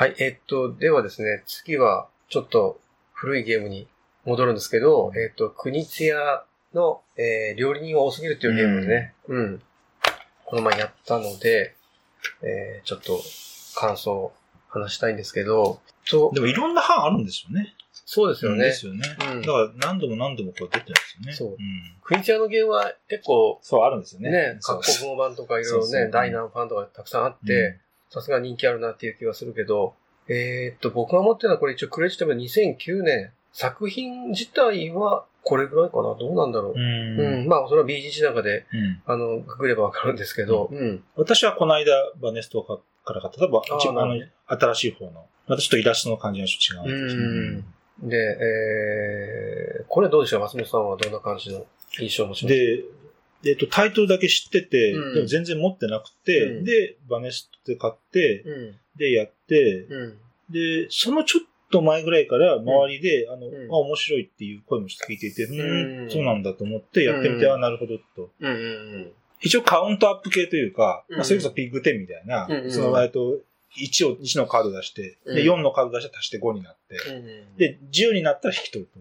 はい、えっと、ではですね、次はちょっと古いゲームに戻るんですけど、えっと、国津屋の、えー料理人は多すぎるっていうゲームでね、うん、この前やったので、えーちょっと感想を話したいんですけど、とでもいろんな班あるんですよね。そうですよね。ですよね。うんだから何度も何度もこう出てるんですよね。そうん国津屋のゲームは結構、そう、あるんですよね。ね、各国語版とかいろいろね、そうそうダイナーファンとかたくさんあって、さすが人気あるなっていう気がするけど、えーっと、僕が持ってるのはこれ一応クレジットが2009年。作品自体はこれぐらいかな？どうなんだろう？うん。う。うんん。まあ、それは BGG の中で、うんあの、ググればわかるんですけど、うん。私はこの間、バネストから買った、例えば、あー一番新しい方の、またちょっとイラストの感じがちょっと違うんですけどうんで、えー、これどうでしょう？松本さんはどんな感じの印象を持ちますで、えっと、タイトルだけ知ってて、うんでも全然持ってなくて、うんで、バネストで買って、うん。で、やって、うん。で、そのちょっと前ぐらいから周りで、あの、うんあ、面白いっていう声も聞いていて、うんん、そうなんだと思ってやってみて、うんあ、なるほどと。一応カウントアップ系というか、うんまあ、それこそピッグ10みたいな、その、えっと、1を、1のカード出して、で、うん4のカード出して足して5になって、うん。で、10になったら引き取ると。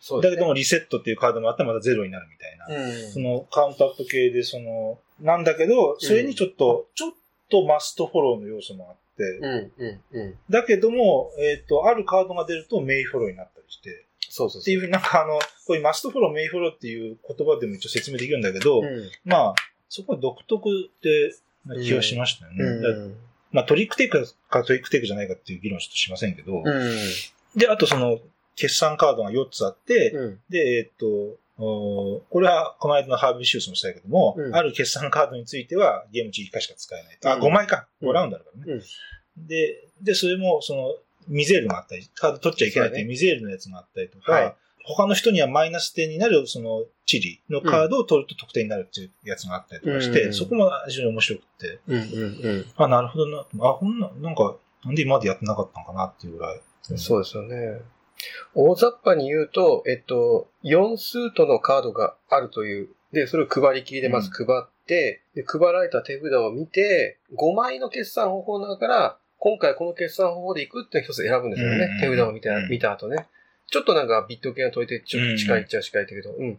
そうですねだけどもリセットっていうカードもあってまた0になるみたいな。うん。そのカウントアップ系で、その、なんだけど、それにちょっと、ちょっとマストフォローの要素もあって、うん。うん。うん。だけども、えっ、と、あるカードが出るとメイフォローになったりして、そうそうそう。っていうふうになんかあの、こういうマストフォロー、メイフォローっていう言葉でも一応説明できるんだけど、うん。まあ、そこは独特ってな気がしましたよね。うん。まあトリックテイクかトリックテイクじゃないかっていう議論はちょっとしませんけど、うん。で、あとその、決算カードが4つあって、うん。で、えっと、おこれはこの間のハービーシュースもしたけども、うんある決算カードについてはゲーム中1回しか使えない。あ、うん5枚か。うん5ラウンドあるからね。で、で、それも、その、ミゼールがあったり、カード取っちゃいけないっていうミゼールのやつがあったりとか、はい他の人にはマイナス点になる、その、チリのカードを取ると得点になるっていうやつがあったりとかして、うんそこも非常に面白くて、うん。うん。あ、なるほどな。あ、ほんな、なんか、なんで今までやってなかったのかなっていうぐらい。うん。そうですよね。大雑把に言うと、えっと、4スートのカードがあるという。で、それを配り切りでまず配って、で、配られた手札を見て、5枚の決算方法の中から、今回この決算方法でいくっていうのを一つ選ぶんですよね。うん手札を見たうん見た後ね。ちょっとなんかビット系が解いて、ちょっと近いっちゃ近いけど、うん。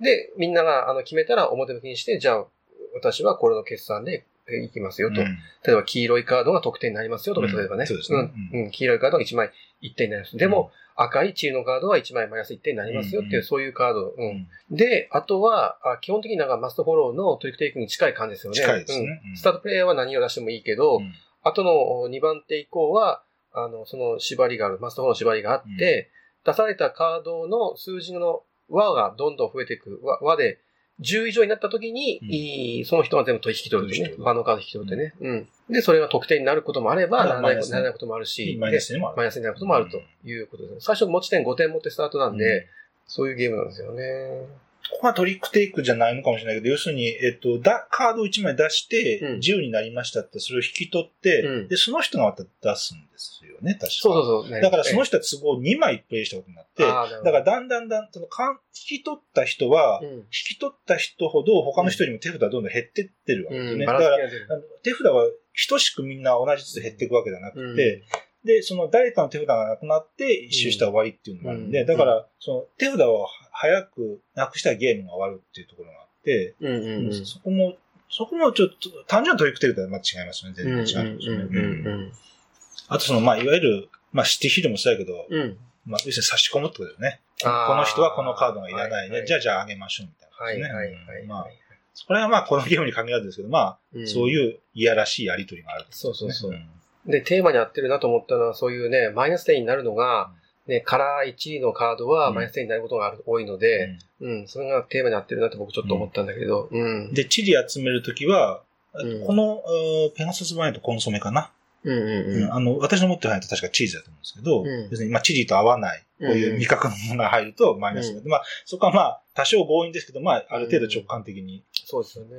で、みんながあの決めたら表向きにして、じゃあ、私はこれの決算でえいきますよと。うん。例えば黄色いカードが得点になりますよとか、うん。例えばね。そうですね。うん。うん。黄色いカードが1枚1点になります。でも、赤いチーのカードは1枚マイナス1点になりますよっていう、うん。そういうカード。で、あとは、あ基本的になんかマストフォローのトリックテイクに近い感じですよね。近いですね。スタートプレイヤーは何を出してもいいけど、うん。後の2番手以降は、あの、その縛りがある、マストフォローの縛りがあって、出されたカードの数字の和がどんどん増えていく。和和で、10以上になった時に、うんその人が全部取り引き取るというね。場のカード引き取ってね。うん。で、それが得点になることもあれば、まあならないならないこともあるし、マイナスにもある。マイナスになることもあるということですね。最初持ち点5点持ってスタートなんで、そういうゲームなんですよね。ここはトリックテイクじゃないのかもしれないけど、要するに、えっと、だ、カードを1枚出して、うん。10になりましたって、それを引き取って、うん。で、その人がまた出すんですよね、確か。そうそうそう。だからその人人は都合2枚プレイしたことになって、だからだんだんだん、そのかん引き取った人は、うん。引き取った人ほど他の人よりも手札がどんどん減ってってるわけですうん、ね。バだから、手札は等しくみんな同じずつ減っていくわけじゃなくて、で、その誰かの手札がなくなって一周したら終わりっていうのがあるんで、うんだから、その手札を早くなくしたらゲームが終わるっていうところがあって、うんうんうん。そこも、そこもちょっと、単純なトリックテイクとはまた違いますよね。全然違うんですよね。うんうんうんあとその、まあ、いわゆる、まあ、シティヒルもそうだけど、うん。うん。まあ、要するに差し込むってことだよね。この人はこのカードがいらないね。はいじゃあ、じゃああげましょうみたいな、はいね。はいはい。うんまあ、それはまあ、このゲームに限らずですけど、まあ、うんそういういやらしいやりとりがある、そうそうそうねで、テーマに合ってるなと思ったのは、そういうね、マイナス点になるのが、ね、カラー1位のカードはうん。マイナス点になることがある、多いのうで、ん。うん、それがテーマに合ってるなって僕ちょっと思ったんだけど、うん。で、チリ集めるときは、うん。この、えーペガサスバイトコンソメかな、うんうんうん。あの、私の持ってる範囲と確かチーズだと思うんですけど、うん。別に、まあ、チリと合わない、こういう味覚のものが入るとマイナスまあ、そこはまあ、多少強引ですけど、まあ、ある程度直感的に。そうですよね。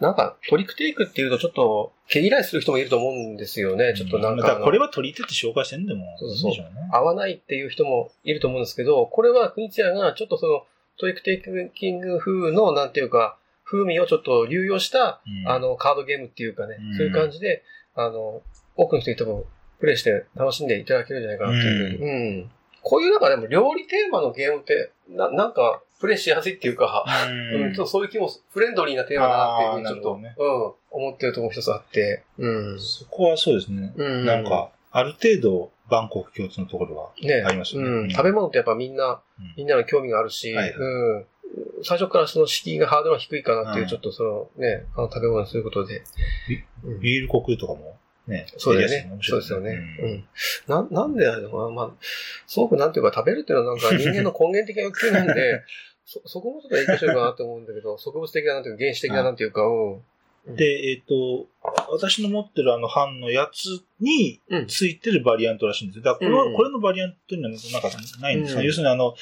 なんか、トリックテイクっていうとちょっと、毛嫌いする人もいると思うんですよね。ちょっとなんかこれは取り手って紹介してんでも、そうそうね。合わないっていう人もいると思うんですけど、これは国津屋がちょっとそのトリックテイキング風の、なんていうか、風味をちょっと流用した、うんあ、の、カードゲームっていうかね、うんそういう感じで、あの、多くの人に多分プレイして楽しんでいただけるんじゃないかなっていうふうに。うん。こういうなんかでも料理テーマのゲームって、な、なんか、プレイしやすいっていうか、うん、ちょっとそういう気も、フレンドリーなテーマだなっていうふうにちょっと、あーなるうん、思ってるところも一つあって、うん。そこはそうですね。うんなんか、ある程度、バンコク共通のところはねありますよね。うん。食べ物ってやっぱみんな、うんみんなの興味があるし、はいはいうん。最初からその敷居がハードルが低いかなっていう、うんちょっとそのね、あの食べ物にすることで。うんビール国とかもね、そうだよやりやね。すい面白いそうですよね。うん。な、なんであれのかなまあ、すごくなんていうか食べるっていうのはなんか 人間の根源的な欲求なんで、そ、そこもちょっと影響してるかなと思うんだけど、植物的ななんていうか原始的ななんていうか、うん。で、えっ、と、私の持ってるあの版のやつにうん。ついてるバリアントらしいんですよ。だからこの、うんこれのバリアントにはなんかないんですが、うん要するにあの、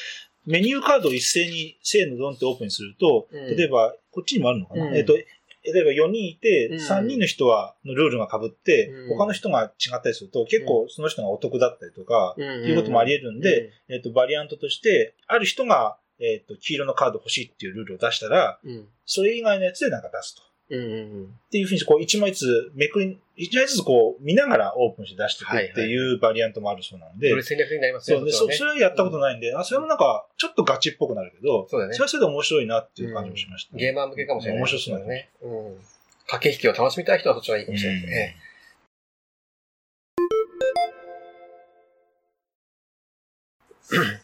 メニューカードを一斉に、せーのドンってオープンにすると、うん例えば、こっちにもあるのかな、うんえっ、と、例えば4人いて、うん。3人の人は、のルールが被って、うん。他の人が違ったりすると、結構その人がお得だったりとか、いうこともあり得るんで、えっ、と、バリアントとして、ある人が、えっ、と、黄色のカード欲しいっていうルールを出したら、うん。それ以外のやつでなんか出すと。うん。うん。っていうふうに、こう、一枚ずつめくり、一枚ずつこう、見ながらオープンして出していくっていうバリアントもあるそうなんで、より戦略になりますね。そうで、それはやったことないんで、あ、それもなんか、ちょっとガチっぽくなるけど、そうだねそれはそれで面白いなっていう感じもしました、ゲーマー向けかもしれない。面白そうだね。ね。うん。駆け引きを楽しみたい人はそっちがいいかもしれないですね。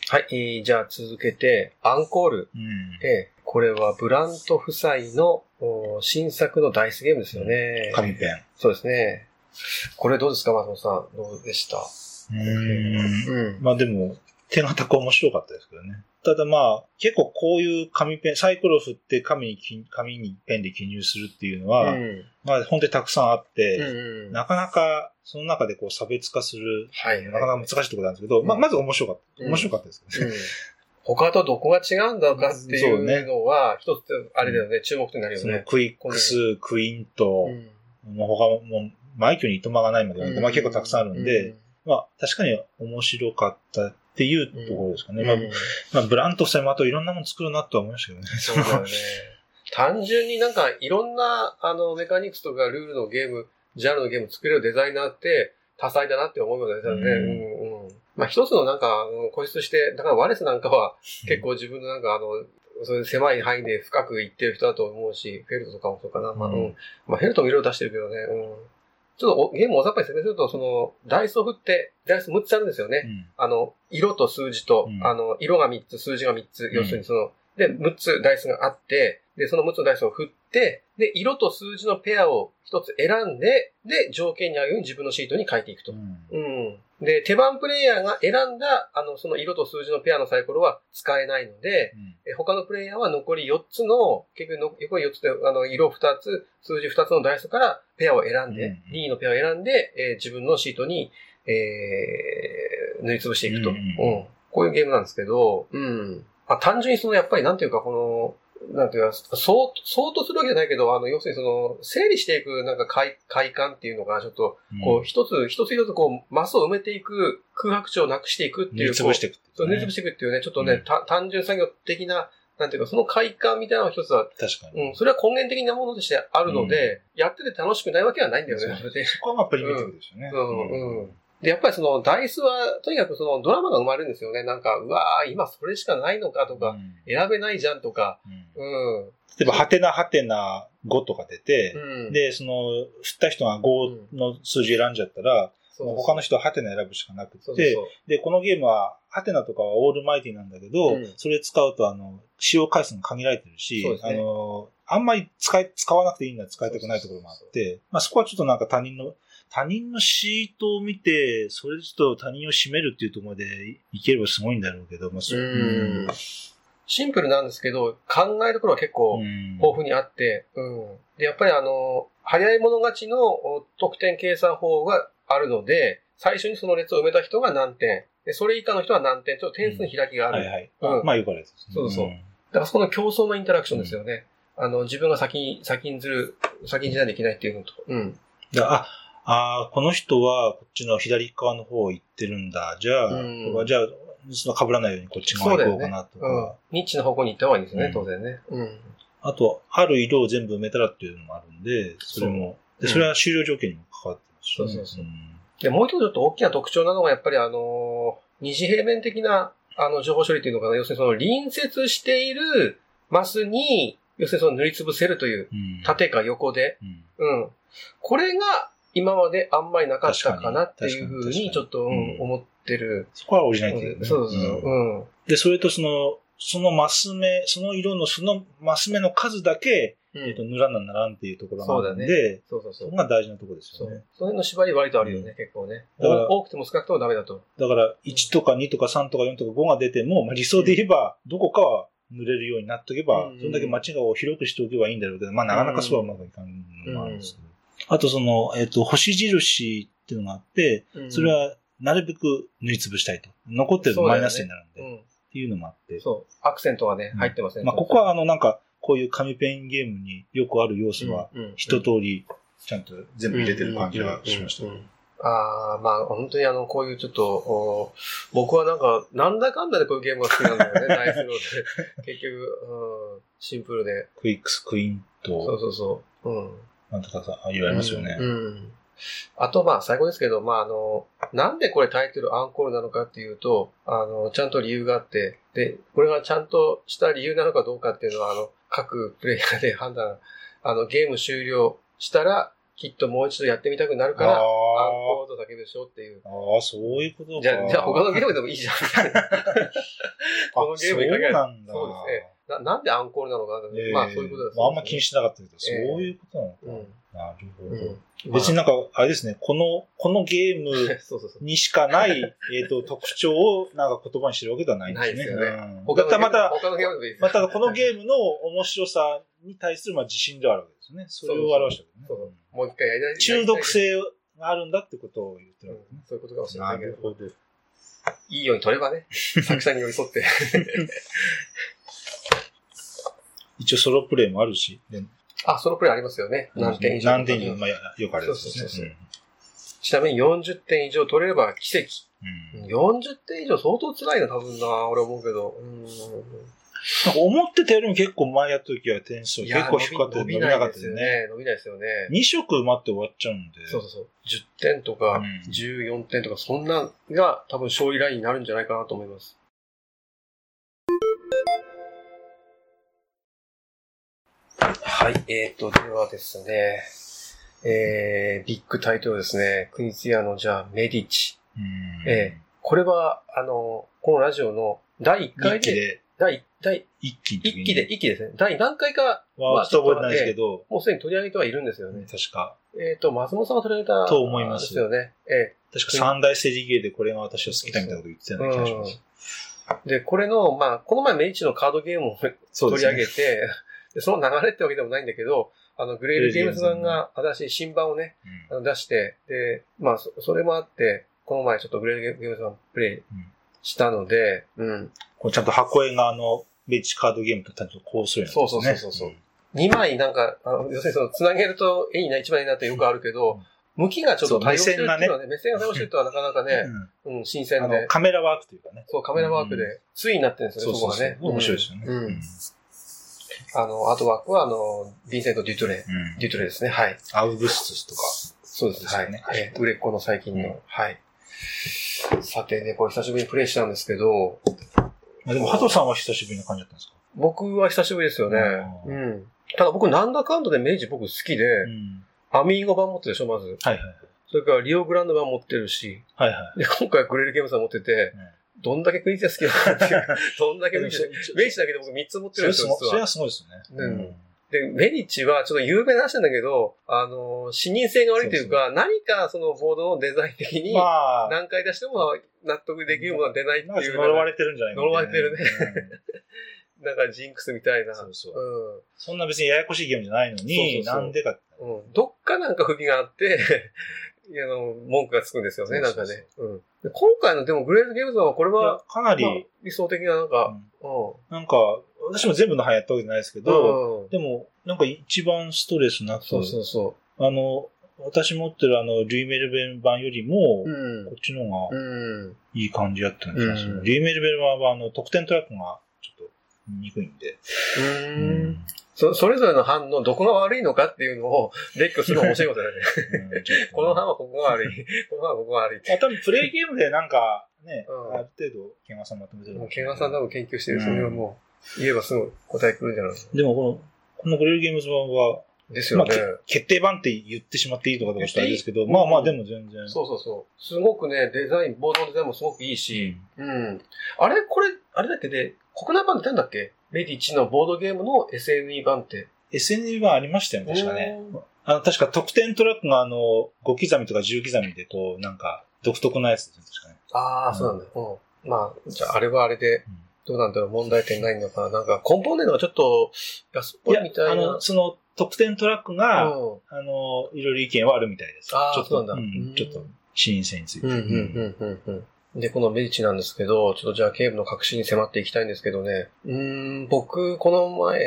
はい、えーじゃあ続けて、アンコール。うん。えーこれはブラント夫妻のお新作のダイスゲームですよね。紙ペン。そうですね。これどうですか、松本さん。どうでした？うん。うん。まあでも、手堅く面白かったですけどね。ただまあ、結構こういう紙ペン、サイコロ振って紙にき、紙にペンで記入するっていうのは、うん。まあ本当にたくさんあって、うん。なかなか、その中でこう差別化する、はいなかなか難しいところなんですけど、うんまあまず面白かった。うん面白かったですけどね。うん他とどこが違うんだかっていうのは、一つ、あれだよね、注目点になるよね。クイックス、クイーンとう、んもう他も、もう、枚挙にいとまがないまで、まあ結構たくさんあるんで、、まあ確かに面白かったっていうところですかね。うんまあ、まあブラント夫妻もあといろんなもの作るなとは思いましたけどね。そうだよね。単純になんかいろんなあのメカニクスとかルールのゲーム、ジャンルのゲーム作れるデザイナーって多彩だなって思うよね。うんうんうんまあ一つのなんかあの固執して、だからワレスなんかは結構自分のなんかあの、そういう狭い範囲で深くいってる人だと思うし、フェルトとかもそうかな。まあ、ううんん。まあフェルトもいろいろ出してるけどね。うん。ちょっとおゲームを大雑把に説明すると、その、ダイスを振って、ダイス6つあるんですよね。うんあの、色と数字と、うんあの、色が3つ、数字が3つ、ん要するにその、で、6つダイスがあって、で、その6つのダイスを振って、で、色と数字のペアを1つ選んで、で、条件に合うように自分のシートに書いていくと。うん。で、手番プレイヤーが選んだ、あの、その色と数字のペアのサイコロは使えないので、え他のプレイヤーは残り4つの、結局の、残り4つで、あの、色2つ、数字2つのダイスからペアを選んで、うん2位のペアを選んで、えー自分のシートに、えー塗りつぶしていくと。ううんんこういうゲームなんですけど、うん。まあ、単純にその、やっぱりなんていうか、この、なんていうか、そう、そうとするわけじゃないけど、あの、要するにその、整理していく、なんか快、快感っていうのが、ちょっと、こう、一つ、一つ一つこう、マスを埋めていく、空白地をなくしていくっていう、塗りつぶしていくってそう、ね。塗りつぶしていくっていうね、ちょっとね、うん。た単純作業的な、なんていうか、その快感みたいなのが一つは、確かに。うん、それは根源的なものとしてあるので、やってて楽しくないわけはないんだよね、それで。そこはまあプリミティブですよね。うん。うんで、やっぱりその、ダイスは、とにかくその、ドラマが生まれるんですよね。なんか、うわー、今それしかないのかとか、うん。選べないじゃんとか、うん。うん。例えば、はてなはてな5とか出て、うん、で、その、振った人が5の数字選んじゃったら、もう他の人はハテナ選ぶしかなくそうそうて、そう。で、このゲームは、ハテナとかはオールマイティなんだけど、うん。それ使うと、あの、使用回数が限られてるし、ね。あの、あんまり使い、使わなくていいのは使いたくないところもあって、まあそこはちょっとなんか他人の、他人のシートを見て、それでちょっと他人を締めるっていうところでいければすごいんだろうけど、まあそううんシンプルなんですけど、考えどころは結構うん豊富にあって、うん。で、やっぱりあの、早い者勝ちのお得点計算法があるので、最初にその列を埋めた人が何点、でそれ以下の人は何点、ちょっと点数に開きがある。はいはい。うんまあよくあるやつですね。そうそうんだからそこの競争のインタラクションですよね。あの、自分が先に、先にずる、先にじゃないといけないっていうのと。うん。だからあ、あーこの人はこっちの左側の方行ってるんだ。じゃあ、うんじゃあ、その被らないようにこっち側行こうかなとか。うん。ニッチな方向に行った方がいいんですよね、うん当然ね。うん。あと、ある色を全部埋めたらっていうのもあるんで、それも、で、うんそれは終了条件にも関わってますし、ね。そうそうそうんで、もう一つちょっと大きな特徴なのが、やっぱりあの、二次平面的な、あの、情報処理っていうのかな。要するにその隣接しているマスに、要するにその塗りつぶせるという、うん。縦か横で。うん。うん。これが今まであんまりなかったかなっていうふうにちょっと、うんうん思ってる。そこはオリジナリティねそうそうそう。うんうん。で、それとその、そのマス目、その色のそのマス目の数だけ、うんえっと、塗らなならんっていうところがあるんそうで、そうそうそそうこ。が大事なところです。よね。その辺の縛り割とあるよね、うん結構ね。だから多くても少なくてもダメだと。だから、1とか2とか3とか4とか5が出ても、まあ、理想で言えば、どこかは塗れるようになっとけば、うんそれだけ街を広くしておけばいいんだろうけど、まあ、なかなかそうはうまくいかんのもあるんですけど。あと、その、えっ、と、星印っていうのがあって、うんそれ、は、なるべく塗りつぶしたいと。残ってるとマイナスになるんで、うん。っていうのもあって。そう。アクセントがね、うん入ってますね。まあ、ここは、あの、なんか、こういう紙ペンゲームによくある要素は、一通り、ちゃんと全部入れてる感じがしましたああ、まあ本当にあの、こういうちょっと、お僕はなんか、なんだかんだでこういうゲームが好きなんだよね、ナイスローで。結局、うん、シンプルで。クイックス、クイーンそうと、そうそう。うん。なんとかさ、言われますよね。うん。うんあと、まあ、最後ですけど、まあ、あの、なんでこれタイトルアンコールなのかっていうと、あの、ちゃんと理由があって、で、これがちゃんとした理由なのかどうかっていうのは、あの、各プレイヤーで判断、あの、ゲーム終了したら、きっともう一度やってみたくなるから、アンあコールと叫ぶでしょっていう。あ、ああ、そういうことか。じゃあ、じゃあ他のゲームでもいいじゃん。このゲームに限。そうですねななんでアンコールなのかな、ええまあ、そういうことです、まああんま気にしなかったけど、そうええいうことなのか。うん。なるほど。うん。別になんか、あれですね、この、このゲーム。にしかない、えっと、特徴をなんか言葉にしてるわけではないんですね。すよねうんまた、他のゲームでもいいですまたこのゲームの面白さに対するまあ自信ではあるわけですね。それを表したわけそうね。もう一回やりたい。中毒性があるんだってことを言ってうんるわけね。そういうことかもしれなないけど。るほど。いいように取ればね、作者に寄り添って。一応ソロプレイもあるし、であ、そのプレイありますよね。何点以上。何点以上、まあ、よくあるやつですね。そうそうそうちなみに40点以上取れれば奇跡。うんうん40点以上相当辛いな、多分な、俺思うけど。うんなんか思ってたよりも結構前やった時は点数結構低かった伸び伸びなかっですね。ね。伸びないですよね。2色待って終わっちゃうんで。そうそうそう。10点とかうん14点とか、そんなんが多分勝利ラインになるんじゃないかなと思います。はい、えーと、ではですね、えー、ビッグタイトルですね。クニツィアの、じゃあ、メディチ。うんええこれは、あの、このラジオの第1回で、第、第、一期の時に1期で、1期ですね。第何回か、はちょっと覚えてないですけど、もうすでに取り上げてはいるんですよね。確か、えっ、と、松本さんが取り上げた。と思いますですよね。え確か三大セリゲーでこれが私は好きだみたいなこと言ってたような気がします。えで、これの、まあ、この前メイチのカードゲームを取り上げて、でその流れってわけでもないんだけど、あの、グレール・ゲームズさんが。新しい新版をね、あの出して、で、まあ、そそれもあって、この前ちょっとグレール・ゲームズさんプレイしたので、うん。こうちゃんと箱絵があの、ベンチカードゲームとちゃんとこうするやつですね。そうそうそうそう2枚なんか、あの要するにその、つなげると絵にな、一枚になってよくあるけど、向きがちょっと対応してるっていうのはね、目線が対応してるとはなかなかね、うん。うん、新あ鮮で。のカメラワークというかね。そう、カメラワークで、ついになってるんですよね、そこがね。面白いですよね。うん。うんあの、アートワークは、あの、ヴィンセント・デュトレ。うんデュトレですね。はい。アウグストゥスとか。そうです。はい。ですよねえー売れっ子の最近の。うんはい。さてね、これ久しぶりにプレイしたんですけど、まあでも、ハトさんは久しぶりな感じだったんですか？僕は久しぶりですよね。ううん。ただ僕、なんだかんだで明治僕好きで、うん。アミーゴ版持ってるでしょ、まず。はいはい。それからリオグランド版持ってるし、はいはい。で、今回グレールゲームさん持ってて、どんだけクイズが好きなのかっていう、どんだけでもそ明治明治だけで僕3つ持ってるんですよ、それはすごいですよね。うんで、メリッチはちょっと有名な話なんだけど、あの、視認性が悪いというか、何かそのボードのデザイン的に、まあ、何回出しても納得できるものは出ないってまあいう、呪われてるんじゃないか呪われてるねうんなんかジンクスみたいな。そうそうそんな別にややこしいゲームじゃないのに、そうそうそうなんでか。うん。うん。どっかなんか不備があって、あの、文句がつくんですよね、なそうそうそうんかね。うん。で今回のでもグレーズゲームズはこれは、かなり、まあ理想的ななんか、うんうなんか、私も全部の班やったわけじゃないですけん。ど、うん。でも、なんか一番ストレスなく、そうそうそあの、私持ってるあの、ルイメルベン版よりも、う。うんこ。っちの方がうん。いい感じやったんですよ。うんルイメルベン版はあの、得点トラックがちょっと見にくいんで。うん。そ、それぞれの班のどこが悪いのかっていうのを列挙するのが面白いことだよね。この班はここが悪い。この班はここが悪いあ多分プレイゲームでなんかね、うんある程度、ケンワさんまとめてるケンガさん多分研究してる。うんそれはもう、言えばすぐ答えくるんじゃないでもこの、このグレルゲームズ版は、ですよね。まあけ決定版って言ってしまっていいとかとかしたらですけど、まあまあでも全然。そうそうそう。すごくね、デザイン、ボードのデザインもすごくいいし、うん。あれこれ、あれだっけで、国内版って何だっけレディ1のボードゲームの SNE 版って。SNE 版ありましたよね、確かね。うんあの、確か得点トラックがあの、5刻みとか10刻みでこう、なんか、独特なやつですかね。ああ、そうなんだ。うん。まあ、じゃあ、あれはあれで、どうなんだろう、問題点ないのかな。なんか、コンポーネントがちょっと安っぽいやいみたいな。あの、その、得点トラックが、うんあの、いろいろ意見はあるみたいです。あーちょっと、そうなんだんうんちょっと、視認性について。うん、うん、うん、うん、うん。で、このメディチなんですけど、ちょっとじゃあ警部の隠しに迫っていきたいんですけどね。うーん、僕、この前、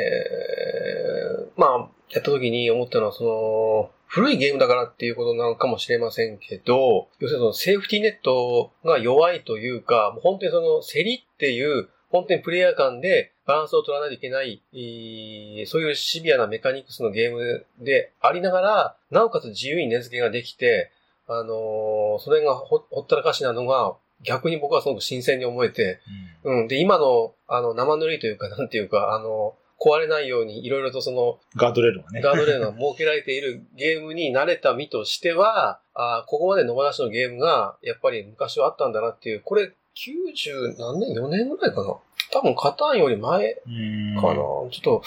まあ、やった時に思ったのは、その、古いゲームだからっていうことなのかもしれませんけど、要するにそのセーフティーネットが弱いというか、もう本当にその競りっていう、本当にプレイヤー間でバランスを取らないといけない、そういうシビアなメカニクスのゲームでありながら、なおかつ自由に値付けができて、あのーそれがほったらかしなのが、逆に僕はすごく新鮮に思えて、うん。で、今の、あの、生塗りというか、なんていうか、あの、壊れないように、いろいろとその、ガードレールがね。ガードレールが設けられているゲームに慣れた身としては、あーここまで野放しのゲームが、やっぱり昔はあったんだなっていう、これ、90何年 ?4 年ぐらいかな？多分、カターンより前うんかな、ちょっと、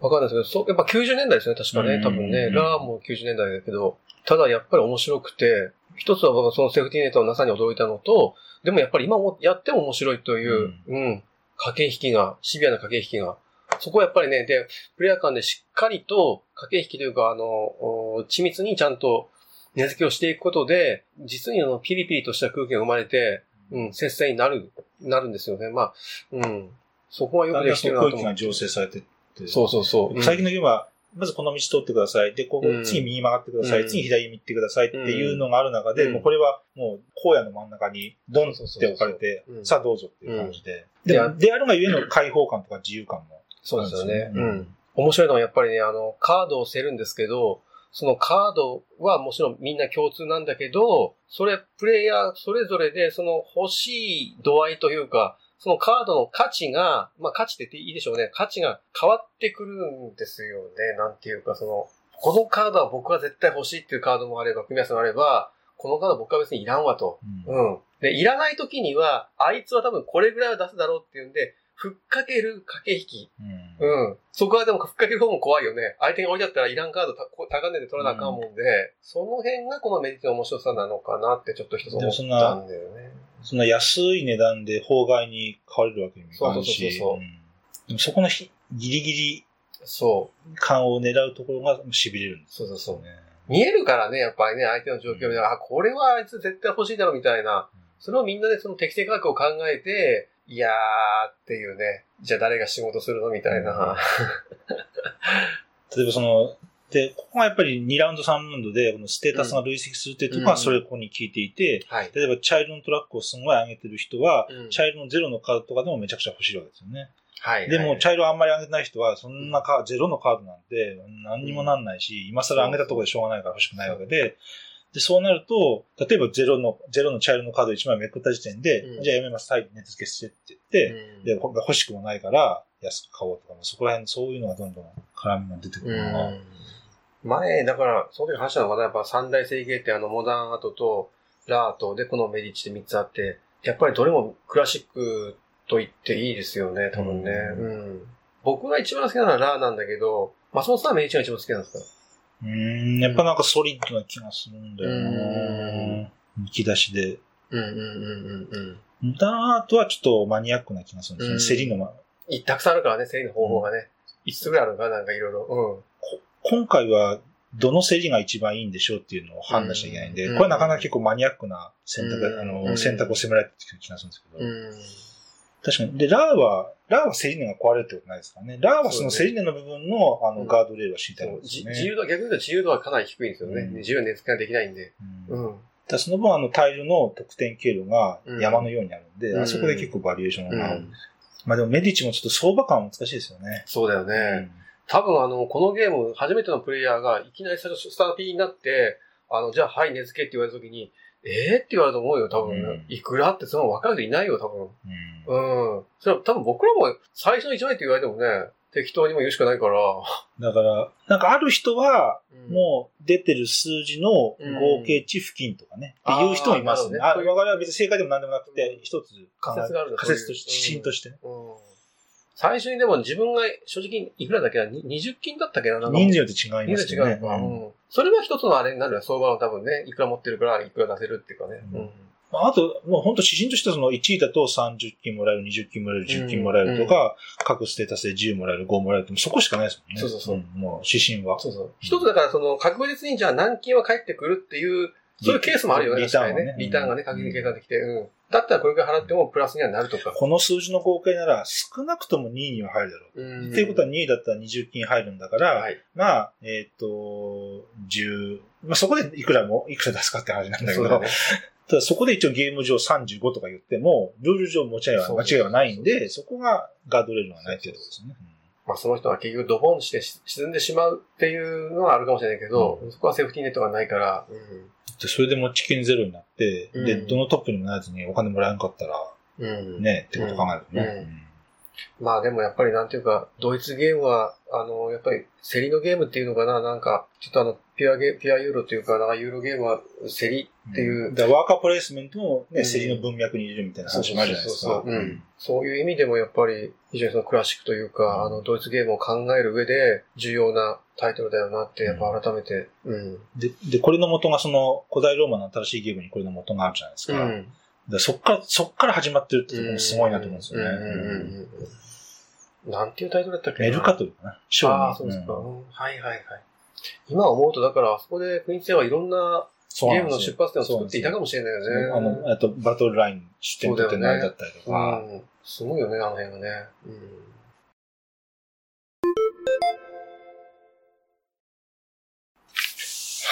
わかんないですけど、そう、やっぱ90年代ですね、確かね。多分ね、うんラーも90年代だけど、ただやっぱり面白くて、一つは僕はそのセーフティーネットの NASA に驚いたのと、でもやっぱり今もやっても面白いという、うん、駆け引きが、シビアな駆け引きが、そこはやっぱりね、で、プレイヤー間でしっかりと駆け引きというか、あの、お緻密にちゃんと値付けをしていくことで、実にあの、ピリピリとした空気が生まれて、うん、接戦になる、なるんですよね。まあ、うん。そこはよくできてるなそう空気が。醸成されてって。そうそうそう。最近のゲームは、まずこの道通ってください。で、ここうん、次右曲がってください。うん次左に行ってくださいっていうのがある中で、うんもうこれはもう荒野の真ん中にドンって置かれてさあどうぞっていう感じで。でも、であるがゆえの開放感とか自由感も。そうですよね。ううんん。面白いのはやっぱりね、あの、カードを捨てるんですけど、そのカードはもちろんみんな共通なんだけど、それ、プレイヤーそれぞれでその欲しい度合いというか、そのカードの価値が、まあ価値って言っていいでしょうね。価値が変わってくるんですよね。なんていうか、その、このカードは僕は絶対欲しいっていうカードもあれば、組み合わせもあれば、このカード僕は別にいらんわと。うんうん。で、いらない時には、あいつは多分これぐらいは出すだろうっていうんで、ふっかける駆け引き。うんうん。そこはでもふっかける方も怖いよね。相手が置いてあったらいらんカード高値で取らなあかんもんで、その辺がこのメディテの面白さなのかなってちょっと一つ思ったんだよね。そんな安い値段で法外に買われるわけにもいかんし、そうそうそうそううんでもそこのひギリギリそう。感を狙うところが痺れるんですそうそうそう。ね。見えるからね、やっぱりね、相手の状況を見ながら、あ、これはあいつ絶対欲しいだろみたいな。それをみんなでその適正価格を考えて、いやーっていうね、じゃあ誰が仕事するのみたいな。例えばその、で、ここがやっぱり2ラウンド、3ラウンドで、このステータスが累積するっていうところはそれをここに聞いていて、はい。例えばチャイルドのトラックをすごい上げてる人は、うん。チャイルドのゼロのカードとかでもめちゃくちゃ欲しいわけですよね。はい。でも、はいチャイルドあんまり上げてない人は、そんなカーゼロのカードなんて何にもなんないし、今更上げたところでしょうがないから欲しくないわけで、で、そうなると、例えばゼロの、ゼロのチャイルドのカード1枚めくった時点で、うん。じゃあやめます、はい、値付けしてって。言って、うん。で、ほ欲しくもないから安く買おうとか、そこら辺そういうのがどんどん絡みが出てくるのが、うん前、だから、その時話したのが、やっぱ三大整形ってあの、モダンアートと、ラートで、このメディッチで三つあって、やっぱりどれもクラシックと言っていいですよね、多分ね。ううん。僕が一番好きなのはラーなんだけど、松本さんはメディッチが一番好きなんですか？うーん、やっぱなんかソリッドな気がするんだようんなむき出しで。うんうんうんうんうん。モダンアートはちょっとマニアックな気がするんですね。うん競りのま、いたくさんあるからね、整理の方法がね。五つぐらいあるのかな、なんかいろいろ。今回はどの競りが一番いいんでしょうっていうのを判断しちゃいけないんで、うんこれなかなか結構マニアックな選択、うんあの、うん選択を迫られてる気がするんですけど。確かに。で、ラーは、ラーは競り値が壊れるってことないですからね。ラーはその競り値の部分の、あの、うんガードレールは敷いてあるそうんですよね。じ自由度、逆に言うと自由度はかなり低いんですよね。うん自由な値付けができないんで。うんだその分、あの、タイルの得点経路がうん山のようにあるんで、うんあそこで結構バリエーションうが合う。ん。まあでも、メディチもちょっと相場感は難しいですよね。そうだよね。うん多分あの、このゲーム、初めてのプレイヤーがいきなり最初スタピーになって、あの、じゃあ、はい、値付けって言われた時に、えーって言われると思うよ、多分。うんいくらってその分かる人いないよ、多分。うんうん。それは多分僕らも最初の1枚って言われてもね、適当にも言うしかないから。だから、なんかある人は、うんもう出てる数字の合計値付近とかね、うんっていう人もいますね。あ、ね我々は別に正解でも何でもなくてうん、一つ仮説があるんだ仮説として、指針としてね。うん最初にでも自分が正直いくらだっけな、に20金だったっけななんか人数によって違います人数違。うのか、うんうんそれは一つのあれになるよ、相場の多分ね、いくら持ってるからいくら出せるっていうかね。うんうんあと、もう本当指針としてはその1位だと30金もらえる、20金もらえる、10金もらえるとか、各ステータスで10もらえる、5もらえるって、そこしかないですもんね。そうそうそうんもう指針は。そうそう。一つだから、その、確実にじゃあ何金は返ってくるっていう、そういうケースもあるよね、リターンはね。リターンがね、確実に計算できて、うん。だったらこれぐらい払ってもプラスにはなるとか。この数字の合計なら少なくとも2位には入るだろう。うんっていうことは2位だったら20金入るんだから、はい。まあ、えっ、と、10、まあそこでいくらも、いくら出すかって話なんだけど、そうだね。ただそこで一応ゲーム上35とか言っても、ルール上持ち合いは間違いはないんで、そこがガードレールがないっていうところですね。まあその人は結局ドボンしてし沈んでしまうっていうのはあるかもしれないけど、そこはセーフティーネットがないから、うんでそれで持ち金ゼロになって、うんで、どのトップにもならずにお金もらえなかったら、うん。ね、ってこと考えるとね。うんまあでもやっぱりなんていうか、ドイツゲームは、あの、やっぱり競りのゲームっていうのかな、なんか、ちょっとあの、ピュアゲ、ピュアユーロっていうか、なんかユーロゲームは競りっていう、だからワーカープレイスメントもね、うん。競りの文脈に入れるみたいな話もあるじゃないですか。そうそうそううん。そういう意味でもやっぱり、非常にそのクラシックというか、あの、ドイツゲームを考える上で、重要なタイトルだよなって、やっぱ改めて、うん。で、で、これの元がその古代ローマの新しいゲームにこれの元があるじゃないですか。だからそっから、そっから始まってるってすごいなと思うんですよね。なんていうタイトルだったっけな？メルカトルかな？ショーああ、そうですか、うんうんはいはいはい。今思うと、だから、あそこでクイーンツェはいろんなゲームの出発点を作っていたかもしれないよね。あの、あと、バトルライン出店取ってないだったりとか。うん。すごいよね、あの辺がね。うん。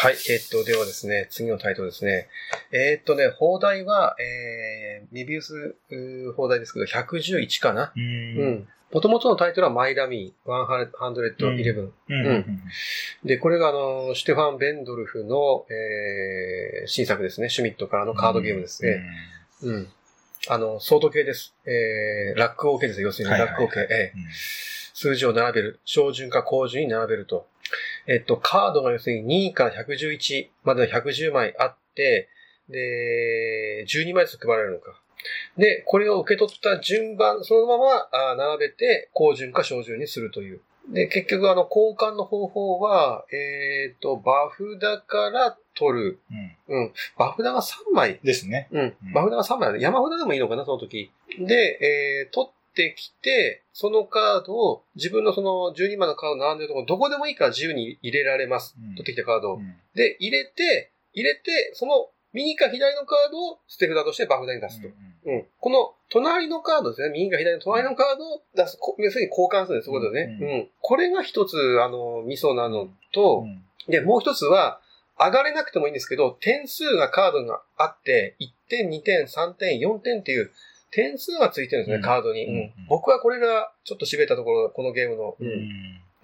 はい、えっと、ではですね、次のタイトルですね。えっとね、放題は、えー、メビウスうー放題ですけど、111かな？う。うんん。もともとのタイトルはマイラミー111。うんうんで、これがあの、シュテファン・ベンドルフの、えー、新作ですね。シュミットからのカードゲームですね。うん。あの、ソード系です。えー、ラックオーケーです。要するにラックオーケー。えー数字を並べる。小順か高順に並べると。えっと、カードが要するに2位から111までの110枚あって、で、12枚ずつ配られるのか。で、これを受け取った順番、そのままあ並べて、高順か小順にするという。で、結局、あの、交換の方法は、えっ、と、バフダから取る。うんうん。バフダが3枚。ですね。うんうん。バフダが3枚ある。山札でもいいのかな、その時。で、えー、取ってきて、そのカードを、自分のその12枚のカード並んでるところ、どこでもいいから自由に入れられます。うん取ってきたカードを。うんで、入れて、入れて、その右か左のカードを捨て札としてバフ札に出すと。うん。この隣のカードですね。右か左の隣のカードを出す。こ要するに交換するんです。そういうことでね。ううんん。これが一つ、あの、ミソなのうと、んで、もう一つは、上がれなくてもいいんですけど、点数がカードがあって、1点、2点、3点、4点っていう、点数がついてるんですね、うん。カードに、うん。うん。僕はこれがちょっと痺れたところ、このゲームの。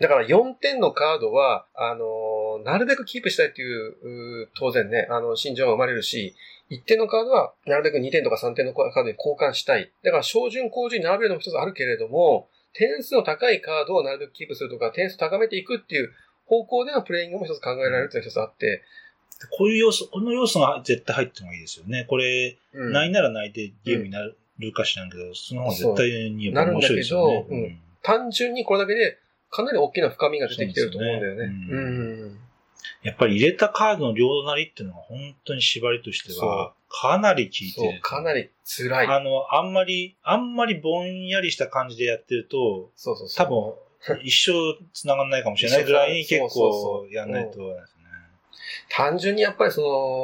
だから4点のカードは、あのーなるべくキープしたいっていう、うー当然ね、あの、心情が生まれるし、1点のカードは、なるべく2点とか3点のカードに交換したい。だから、小順、高順に並べるのも一つあるけれども、点数の高いカードをなるべくキープするとか、点数高めていくっていう方向でのプレイングも一つ考えられるっていうのが一つあって、こういう要素、この要素が絶対入ってもいいですよね。これ、うん。ないならないでゲームになるかしらんけど、その方が絶対にやっぱ面白いですよね。うん単純にこれだけで、かなり大きな深みが出てきてると思うんだよね。そうねうん。やっぱり入れたカードの両なりっていうのが本当に縛りとしては、かなり効いてる。、かなり辛い。あの、あんまり、あんまりぼんやりした感じでやってると、そうそうそう。多分、一生繋がんないかもしれないぐらいに結構やんないと。単純にやっぱりそ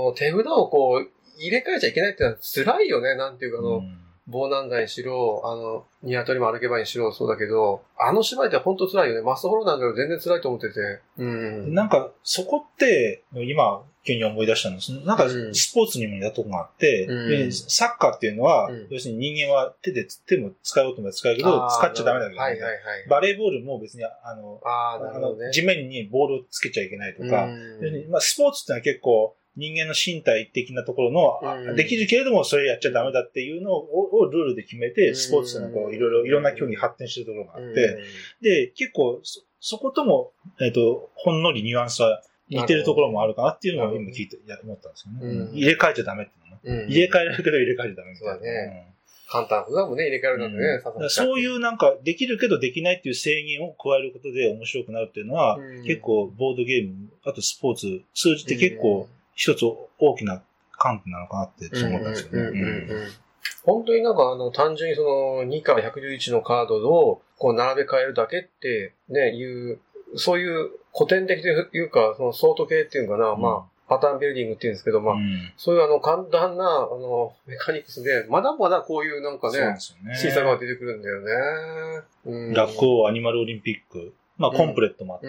の、手札をこう、入れ替えちゃいけないってのは辛いよね。なんていうかあの、うんボーナンダにしろ、あの、ニワトリも歩けばにしろそうだけど、あの芝居って本当辛いよね。マストホロなんかより全然辛いと思ってて。うん。なんか、そこって、今、急に思い出したんです。なんかうんスポーツにも似たとこがあって、うんでサッカーっていうのは、うん要するに人間は手で、手も使おうと思えば使うけど、使っちゃダメだけど、はいはいはい。バレーボールも別に、あの、ああ、なあ。の地面にボールをつけちゃいけないとか、うんまあ、スポーツってのは結構人間の身体的なところの、あうん。できるけれどもそれやっちゃダメだっていうのををルールで決めて、スポーツっていうのはこういろいろいろんな競技発展してるところがあって、で、結構そ、そことも、えっ、と、ほんのりニュアンスは似てるところもあるかなっていうのを今聞いて、思ったんですよね。うん。入れ替えちゃダメっていうのね。うん。入れ替えられるけど入れ替えちゃダメみたいな。そうだね。簡単。普段もね、入れ替えるなんてね、うん。そういううなんか、できるけどできないっていう制限を加えることで面白くなるっていうのは、うん。結構ボードゲーム、あとスポーツ、通じて結構一つ大きな観点なのかなって思ったんですよね。本当になんかあの、単純にその2から111のカードをこう並べ替えるだけってね、いう、そういう古典的というか、そのソート系っていうのかな、うんまあ、パターンビルディングっていうんですけど、まあ、うんそういうあの、簡単な、あの、メカニクスで、まだまだこういうなんかね。小さが出てくるんだよね。うんラッコアニマルオリンピック。まあ、コンプレットもあって。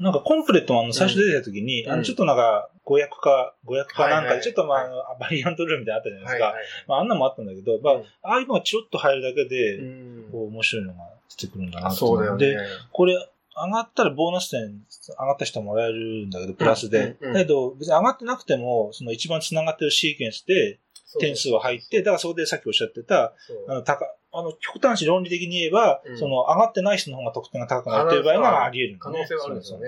なんかコンプレットもあの最初出てた時に、うんあのちょっとなんか500か、500かなんかで、ちょっとまあ、はい。バリアントルールみたいなのあったじゃないですか。はいはい。まあ、あんなのもあったんだけど、まあ、うん。ああいうのがチロッと入るだけで、うん。こう面白いのが出てくるんだなとそうだよで、ね。これ、上がったらボーナス点上がった人もらえるんだけど、プラスで。だけど、別に上がってなくても、その一番繋がってるシーケンスで点数は入って、だからそこでさっきおっしゃってた、あの、高、あの、極端に論理的に言えば、うん。その、上がってない人の方が得点が高くなるっていう場合があり得るね。可能性はあるんですよね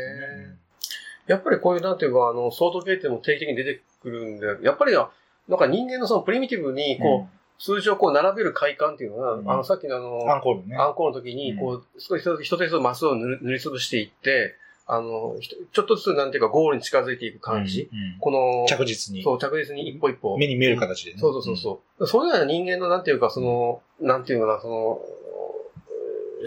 やっぱりこういう、なんていうか、あの、ソード系っても定期的に出てくるんで、やっぱり、なんか人間のそのプリミティブに、こう、数字をこう並べる快感っていうのが、うんあの、さっきのあの、うんアンコールね。アンコールの時に、こう、少し一つ一つ一つマスを塗りつぶしていって、あの、ちょっとずつなんていうかゴールに近づいていく感じ。うんうんこの、着実に。そう、着実に一歩一歩。目に見える形でね。そうそうそうそう。そういうような人間のなんていうか、その、なんていうのかな、その、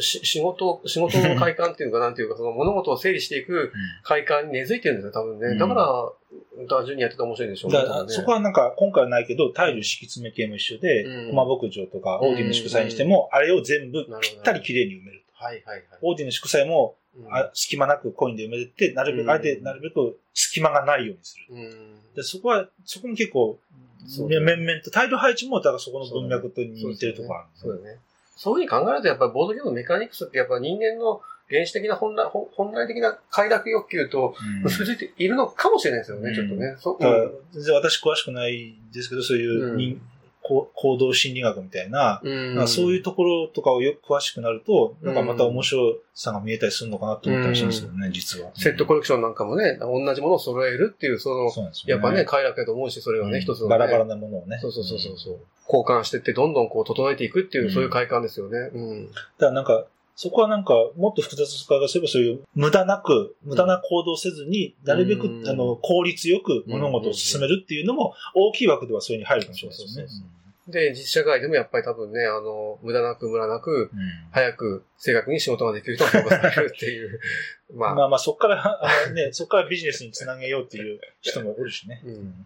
し仕事、仕事の快感っていうか、なんていうか、その物事を整理していくうん快感に根付いてるんですよ、多分ね。うんだから、単純にやってて面白いんでしょうね。だそこはなんか、今回はないけど、タイル敷き詰め系も一緒で、うん駒牧場とか、オーディの祝祭にしても、あれを全部ぴったり綺麗に埋める。はいはいはい。オーディの祝祭も、うんあ隙間なくコインで埋めて、なるべく、うんあれでなるべく隙間がないようにする。うんでそこは、そこも結構、面々と、タイル配置も、だからそこの文脈と似てるところあるんですよそうだね。そういうふうに考えると、やっぱりボードゲームのメカニクスって、やっぱ人間の原始的な本来本本来的な快楽欲求とうん。結びついているのかもしれないですよね、うんちょっとね。う。ん。全然私詳しくないですけど、そういう人、うん行動心理学みたいな、うんなそういうところとかをよく詳しくなると、なんかまた面白さが見えたりするのかなと思ったりしますよね、実は。セットコレクションなんかもね、同じものを揃えるっていう、その、そうなんですよやっぱね、快楽だと思うし、それはね、うん一つの、ね。バラバラなものをね。そうそうそうそうそう。交換してって、どんどんこう整えていくっていう、うんそういう快感ですよね。うん。だからなんか、そこはなんか、もっと複雑化がすれば、そういう無駄なく、無駄な行動せずに、なるべく、うんあの、効率よく物事を進めるっていうのも、大きい枠ではそれに入るかもしれないですよね。で、実社会でもやっぱり多分ね、あの、無駄なく無駄なく、うん早く正確に仕事ができる人が評価されるっていう。まあ、まあまあ、そこから、ね、そこからビジネスにつなげようっていう人もおるしね。うん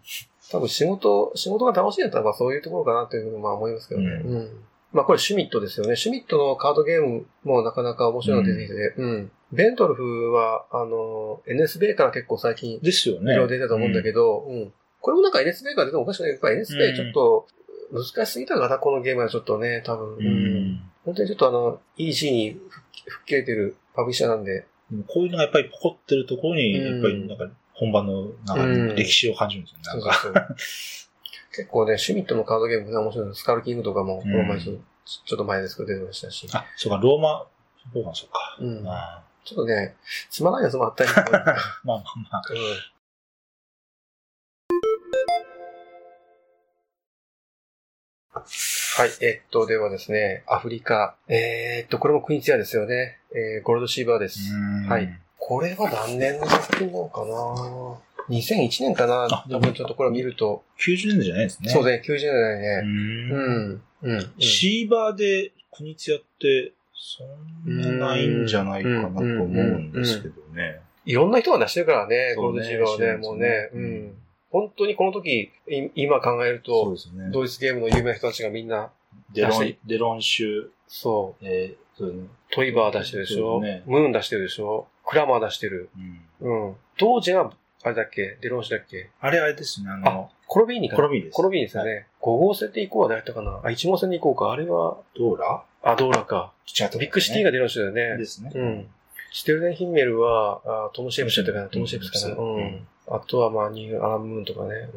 多分仕事、仕事が楽しいんだったら、まあそういうところかなっていうのはまあ思いますけどね。ううん。まあこれシュミットですよね。シュミットのカードゲームもなかなか面白いのが出てきて、うん。ベントルフは、あの、NSB から結構最近、ですよね。いろいろ出てたと思うんだけど、うん。これもなんか NSB から出てもおかしくないけど、やっぱ NSB ちょっと難しすぎたかな、このゲームはちょっとね、多分。うん。うん本当にちょっとあの、EG に吹っ吹っ切れてるパブリッシャーなんで、こういうのがやっぱりポコってるところに、うんやっぱりなんか本番のなんか歴史を感じるんですよね。なんか。そうそうそう 結構ね、シュミットのカードゲームが面白いの。スカルキングとかも、この前ちょっと、前ですけど出てましたし。あ、そうか、ローマ、そうか、そうか。うんあちょっとね、つまらないやつもあったり まあまあまあ。うんはい、えっと、ではですね、アフリカ。えーっと、これもクイーンツィアですよね。えー、ゴールドシーバーです。うんはい。これは何年の作品なのかな ?2001 年かな？あ多分ちょっとこれを見ると。90年代じゃないですね。そうね、90年代うね。ん。うん。うん。シーバーで国津屋って、そんなないんじゃないかなと思うんですけどね。いろんな人が出してるからね、ゴールドシーバーはね、もうね。ううんん。本当にこの時、い今考えるそうと、ですね。ドイツゲームの有名な人たちがみんな、デロン、デロン州、そう、えー、そうね。トイバー出してるでしょ、ねムーン出してるでしょクラマー出してる。うん。うん。当時は、あれだっけ？デロンシだっけ？あれあれですね、あの、コロビーニかな？コロビーニですコロビーニですよね。5号線で行こうは誰やったかな？あ、1号線で行こうか。あれは、ドーラ？あ、ドーラか。違ったビッグシティがデロンシだよね。ですね。うん。 Sternenhimmel は、あトム・シェイプスだったかな？トム・シェイプスかな。ううんん。あとは、まあ、ニュー・アラン・ムーンとかね。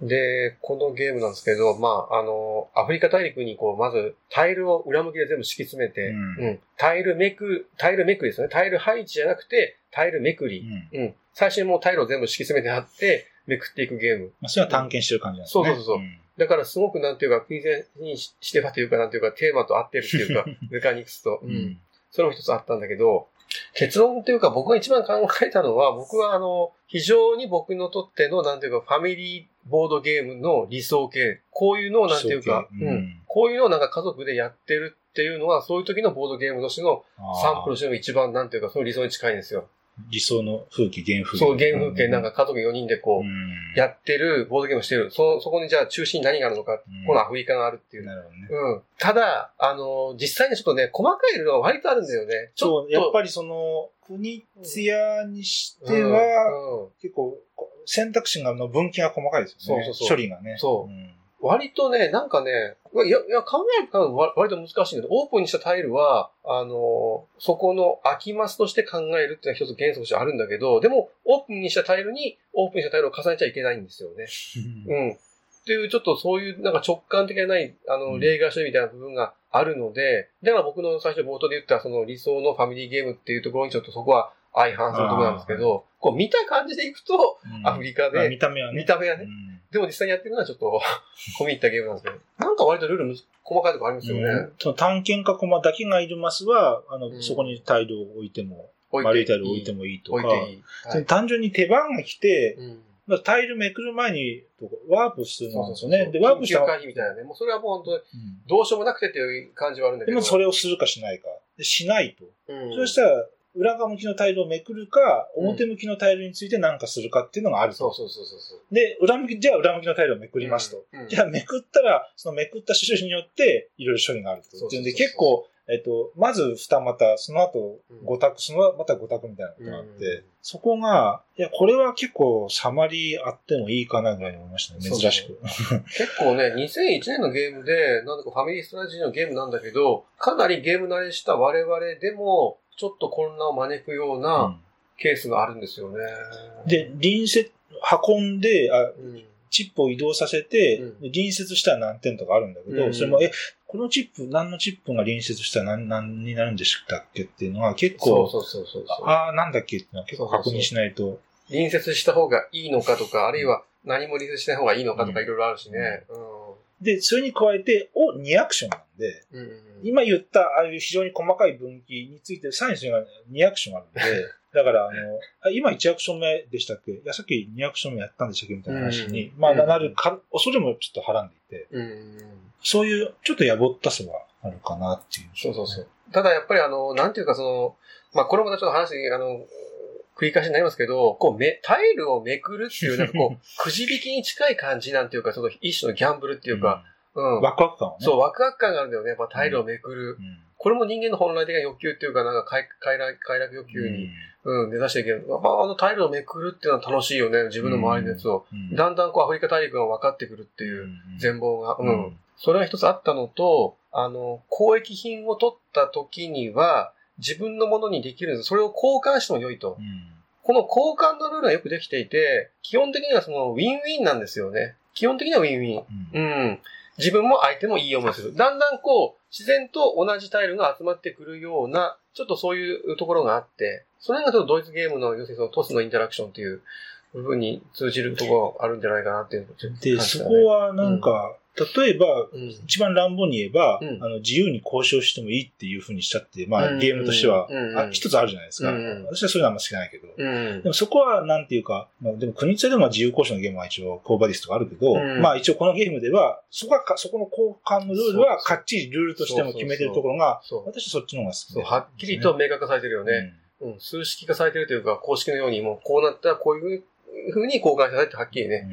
うん。で、このゲームなんですけど、まあ、あの、アフリカ大陸にこう、まず、タイルを裏向きで全部敷き詰めて、うんうん。タイルめく、タイルめくりですよね。タイル配置じゃなくて、タイルめくり。ん。うん。最初にもうタイルを全部敷き詰めてあって、めくっていくゲーム。まあ、それは探検してる感じなんですね。そうそうそうそうんだからすごくなんていうか、クニツィアにしてはというか、なんていうか、テーマと合ってるっていうか、メカニクスと。うん。それも一つあったんだけど、結論というか僕が一番考えたのは、僕はあの、非常に僕のとっての、なんていうか、ファミリーボードゲームの理想形。こういうのをなんていうか、うん。こういうのをなんか家族でやってるっていうのは、そういう時のボードゲームとしてのサンプルとしての一番なんていうか、その理想に近いんですよ。理想の風景、原風景。そう、ゲーム風景なんか家族4人でこう、うん、やってる、ボードゲームをしてる。そ、そこにじゃあ中心に何があるのか、うんこのアフリカがあるっていう。なるほどね。うん。ただ、あの、実際にちょっとね、細かいのが割とあるんだよね。ちょっと。そう、やっぱりその、国津屋にしてうんは、うん結構、選択肢がの分岐が細かいですよね。そうそうそう処理がね。そううん割とね、なんかね、いや、いや、考えると割割と難しいけど、オープンにしたタイルは、あの、そこの空きマスとして考えるっていうのは一つ原則としてあるんだけど、でも、オープンにしたタイルに、オープンにしたタイルを重ねちゃいけないんですよね。うん。っていう、ちょっとそういう、なんか直感的なない、あの、うん例外処理みたいな部分があるので、だから僕の最初冒頭で言ったその理想のファミリーゲームっていうところにちょっとそこは相反するところなんですけど、こう見た感じでいくと、うんアフリカまあで、見た目はね。見た目はね、うんでも実際にやってるのはちょっと、込み入ったゲームなんですけど、なんか割とルール細かいところありますよね。うんその探検家駒だけがいるマスは、あの、うんそこにタイルを置いても、置丸いタイルを置いてもいいとか、置いていい。はい単純に手番が来て、うんまあ、タイルめくる前にワープするんですよね。そうそうそうで、ワープした緊急回避みたいなね。もうそれはもう本当にうんどうしようもなくてっていう感じはあるんだけど。でもそれをするかしないか。でしないと。うんそしたら、裏側向きのタイルをめくるか、うん表向きのタイルについて何かするかっていうのがあると。そうそうそうそうそう。で、裏向き、じゃあ裏向きのタイルをめくりますと。うん。じゃあめくったら、そのめくった種類によって、いろいろ処理があると。そうそうで、結構、えっと、まず二股、その後うん五択、そのまた五択みたいなことがあって、うんそこが、いや、これは結構サマリーあってもいいかなぐらいに思いましたね、珍しく。結構ね、2001年のゲームで、なんだかファミリーストラテジーのゲームなんだけど、かなりゲーム慣れした我々でも、ちょっと混乱を招くよううなんケースがあるんですよね。で、隣接、運んで、あ、うん、チップを移動させて、隣接したら何点とかあるんだけど、うんそれも、え、このチップ、何のチップが隣接したら何、何になるんでしたっけっていうのは結構、そうそうそうそう。ああー、なんだっけっていうのは結構確認しないと。隣接した方がいいのかとか、あるいは何も隣接しない方がいいのかとかいろいろあるしね。で、それに加えて、を2アクションなんで、うん。うん。今言った、ああいう非常に細かい分岐について、さらにそれが2アクションあるんで、だから、あの、あ今1アクション目でしたっけ？いや、さっき2アクション目やったんでしたっけ？みたいな話に、まあ、うんうんなるか、恐れもちょっとはらんでいて、うん。そういう、ちょっとやぼったさはあるかなっていう。そうそうそう。ただやっぱりあの、なんていうかその、まあこれもまたちょっと話、あの、繰り返しになりますけど、こうめ、タイルをめくるっていう、なんかこう、くじ引きに近い感じなんていうか、その一種のギャンブルっていうか、うん。ワクワク感はね。そう、ワクワク感があるんだよね。やっぱタイルをめくる。うん。これも人間の本来的な欲求っていうか、なんか快快楽快楽欲求に、うん、目指していける。あのタイルをめくるっていうのは楽しいよね。自分の周りのやつを。うん、だんだんこうアフリカ大陸が分かってくるっていう全貌が。うん。うんそれが一つあったのと、あの、交易品を取った時には、自分のものにできるんです。それを交換しても良いと。うんこの交換のルールがよくできていて、基本的にはそのウィンウィンなんですよね。基本的にはウィンウィン。うんうん。自分も相手もいい思いする。だんだんこう、自然と同じタイルが集まってくるような、ちょっとそういうところがあって、それがちょっとドイツゲームの、要するにそのトスのインタラクションっていう部分に通じるところがあるんじゃないかなっていうのをちょっとで、そこはなんか、例えば、うん。一番乱暴に言えば、うん。あの、自由に交渉してもいいっていうふうにしたって、まあ、うん。ゲームとしては、一つあるじゃないですか。うん。私はそういうのはあんま好きじゃないけど。うん。でもそこは、なんていうか、まあ、でも国津でも自由交渉のゲームは一応、コーバディスとかあるけど、うん。まあ一応このゲームでは、そこはか、そこの交換のルールはかっちりルールとしても決めてるところが。私はそっちの方が好きそう、ではっきりと明確化されてるよね。うん、数式化されてるというか、公式のように、もうこうなったらこういう風に交換したいってはっきりね。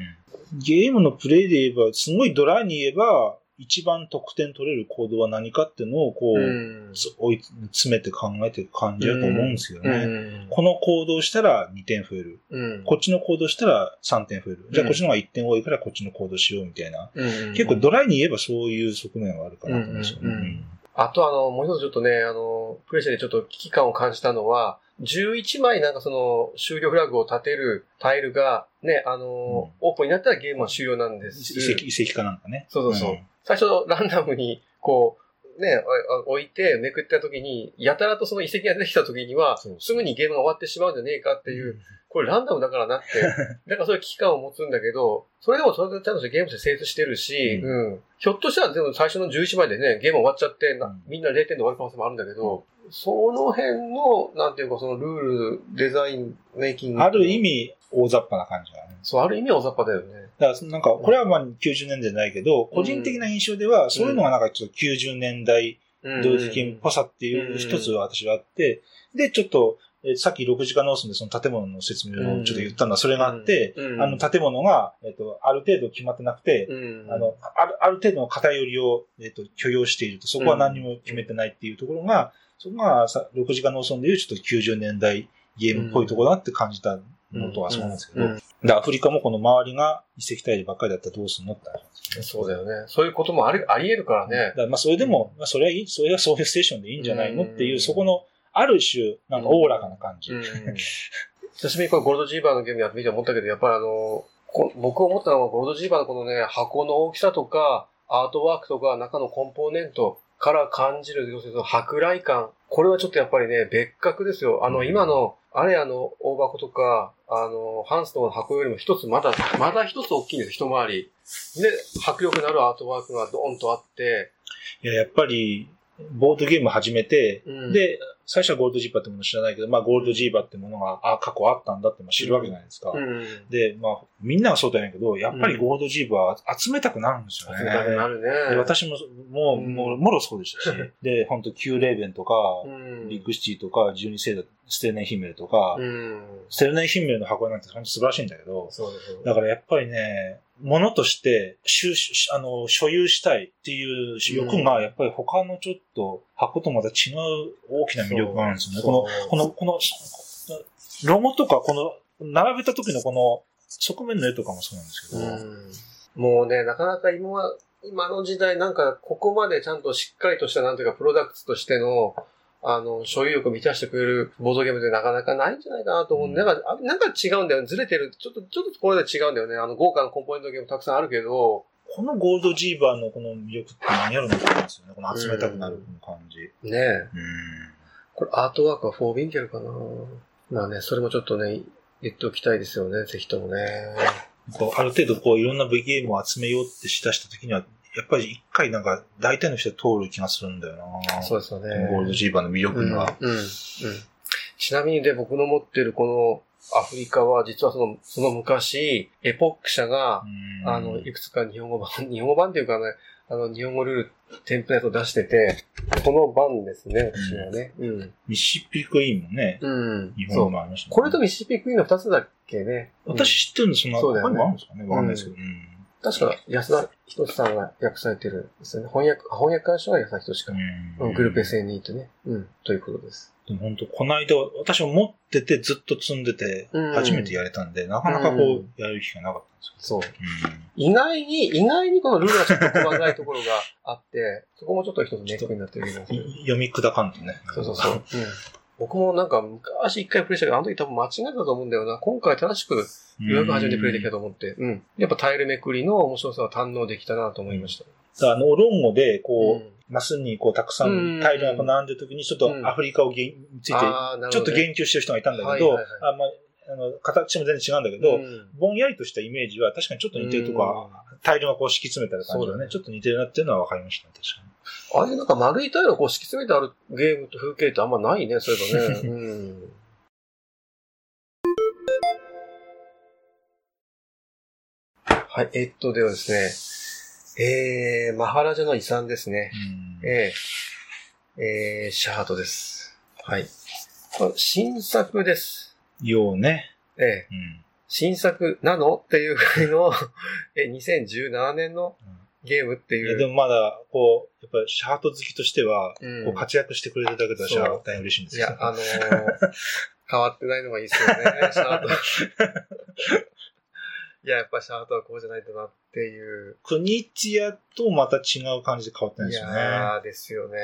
うんゲームのプレイで言えば、すごいドライに言えば、一番得点取れるコードは何かっていうのを、こう、うんつ追い詰めて考えていく感じだと思うんですけどね。うんこの行動をしたら2点増える。うんこっちの行動したら3点増える。じゃあうんこっちの方が1点多いからこっちの行動しようみたいな。うん結構ドライに言えばそういう側面はあるかなと思うんですよね。うんうんうんあとあの、もう一つちょっとね、あの、プレイしててちょっと危機感を感じたのは、11枚なんかその終了フラグを立てるタイルがね、あの、オープンになったらゲームは終了なんです。遺跡、遺跡かなんかね。そうそうそう。ん最初ランダムに、こう、ね、あ置いてめくった時に、やたらとその遺跡が出てきた時には、すぐにゲームが終わってしまうんじゃねえかっていう、これランダムだからなって、だからそういう危機感を持つんだけど、それでもそれでちゃんとゲームとして成立してるし、ううん。ひょっとしたらでも最初の11枚でね、ゲーム終わっちゃって、みんな0点で終わる可能性もあるんだけど、その辺の、なんていうかそのルール、デザイン、メイキング。ある意。味、大雑把な感じがね。そう、ある意味大雑把だよね。だから、なんか、これはまあ90年代じゃないけど、個人的な印象では、そういうのがなんかちょっと90年代うん同時金っぽさっていう一つは私はあって、で、ちょっと、えーさっき6時間ノースでその建物の説明をちょっと言ったのはそれがあって、うんあの建物が、えっ、と、ある程度決まってなくて、うんあの、ある、ある程度の偏りを、えっ、と、許容していると、そこは何も決めてないっていうところが、そこがさ、6時間ノーソンでいうちょっと90年代ゲームっぽいところだって感じたのとはそうなんですけど、うんでアフリカもこの周りが遺跡体ばっかりだったらどうすんのってですよね。そうだよね。そういうこともあり、あり得るからねだ。まあそれでも、まあそれはいい、それはそういうステーションでいいんじゃないのっていう、うんそこの、ある種、なんかおおらかな感じ。うん久しぶりにこのゴールドジーバーのゲームやってみて思ったけど、やっぱりあの、こ僕思ったのはゴールドジーバーのこのね、箱の大きさとか、アートワークとか、中のコンポーネントから感じる、要するにその舶来感。これはちょっとやっぱりね、別格ですよ。あの、うん今の、あれあの、大箱とか、あの、ハンスの箱よりも一つ、まだ、まだ一つ大きいんです、一回り。で、迫力のあるアートワークがドーンとあって、いや、やっぱり、ボードゲーム始めて、うんで、最初はゴールドジーバーってもの知らないけど、まあゴールドジーバーってものが、あ、過去あったんだってまあ知るわけじゃないですか。うん。で、まあ、みんながそうだけど、やっぱりゴールドジーバーは集めたくなるんですよね。集めたくなるね。で私も、もう、うんもう、もろそうでしたし、で、本当キューレーベンとか、うんビッグシティとか、ジュニセーダ、ステルネンヒンメルとか、うん。ステルネンヒンメルの箱なんて本当素晴らしいんだけど、だからやっぱりね、ものとして、収集あの、所有したいっていう欲が、やっぱり他のちょっと箱とまた違う大きな魅力があるんですよね。この、この、この、ロゴとか、この、並べた時のこの、側面の絵とかもそうなんですけど、うんもうね、なかなか今は、今の時代なんかここまでちゃんとしっかりとしたなんていうかプロダクツとしての、あの、所有欲を満たしてくれるボードゲームってなかなかないんじゃないかなと思ううんなんか、あなんか違うんだよね。ずれてる。ちょっと、ちょっとこれで違うんだよね。あの、豪華なコンポーネントゲームたくさんあるけど、このゴールドジーバーのこの魅力って何やるのかなんですよね。この集めたくなる感じ。ねえ。うん。これアートワークはフォービンケルかなまあね、それもちょっとね、言っておきたいですよね。ぜひともね。こうある程度こういろんな V ゲームを集めようってしだした時には、やっぱり一回なんか大体の人は通る気がするんだよな。そうですよね。ゴールドジーバーの魅力が。うん。うん。うん。ちなみにで、僕の持ってるこのアフリカは、実はその、その昔、エポック社が、うんあの、いくつか日本語版、日本語版っていうかね、あの、日本語ルール、テンプレートを出してて、この版ですね、私はね。うん。ミシシッピクイーンもね、うん。日。本もありましたねこれとミシシッピクイーンの二つだっけね。うん私知ってるのそんな、そうだよねあるんですかねわかんないですけど。うん確か、安田仁さんが訳されてるんですよね。翻訳、あ翻訳監修は安田仁か。うん、グループ SNE とね。うん、ということです。でも本当この間、私も持っててずっと積んでて、うん初めてやれたんで、なかなかこうんう、やる機会なかったんですそう。よ。意外に、意外にこのルールがちょっと細かいところがあって、そこもちょっと一つネックになってるんですう。読み砕かんとね。そうそうそう。うん僕もなんか昔一回プレイしたけど、あの時多分間違えたと思うんだよな。今回正しくうん。予約始めてプレイできたと思って。うん。やっぱタイルめくりの面白さを堪能できたなと思いました。あの、ロンゴで、こう、うんマスにこう、たくさうん。んタイルが並んでる時に、ちょっとアフリカをげんについて、ちょっと言及してる人がいたんだけど、あまあ、あの、形も全然違うんだけど、うん。ぼんやりとしたイメージは確かにちょっと似てるとこは、タイルがこう敷き詰めた感じがね、ね。ちょっと似てるなっていうのは分かりましたね、確かに。ああいうなんか丸いタイルをこう敷き詰めてあるゲームと風景ってあんまないね、そういえばね。うん。はい、えっと、ではですね、えー、マハラジャの遺産ですね。うんえー、えー、シャハートです。はい。新作です。ようね。えー、うん。新作なのっていうぐらいの、え、2017年のゲームっていやいう。でもまだ、こう、やっぱりシャート好きとしては、うんこう活躍してくれるだけで私はそう大変嬉しいんですよ。いや、あのー変わってないのがいいですよね、シャート。いや、やっぱシャートはこうじゃないとなっていう。国津屋とまた違う感じで変わってないいですよね。やーですよねう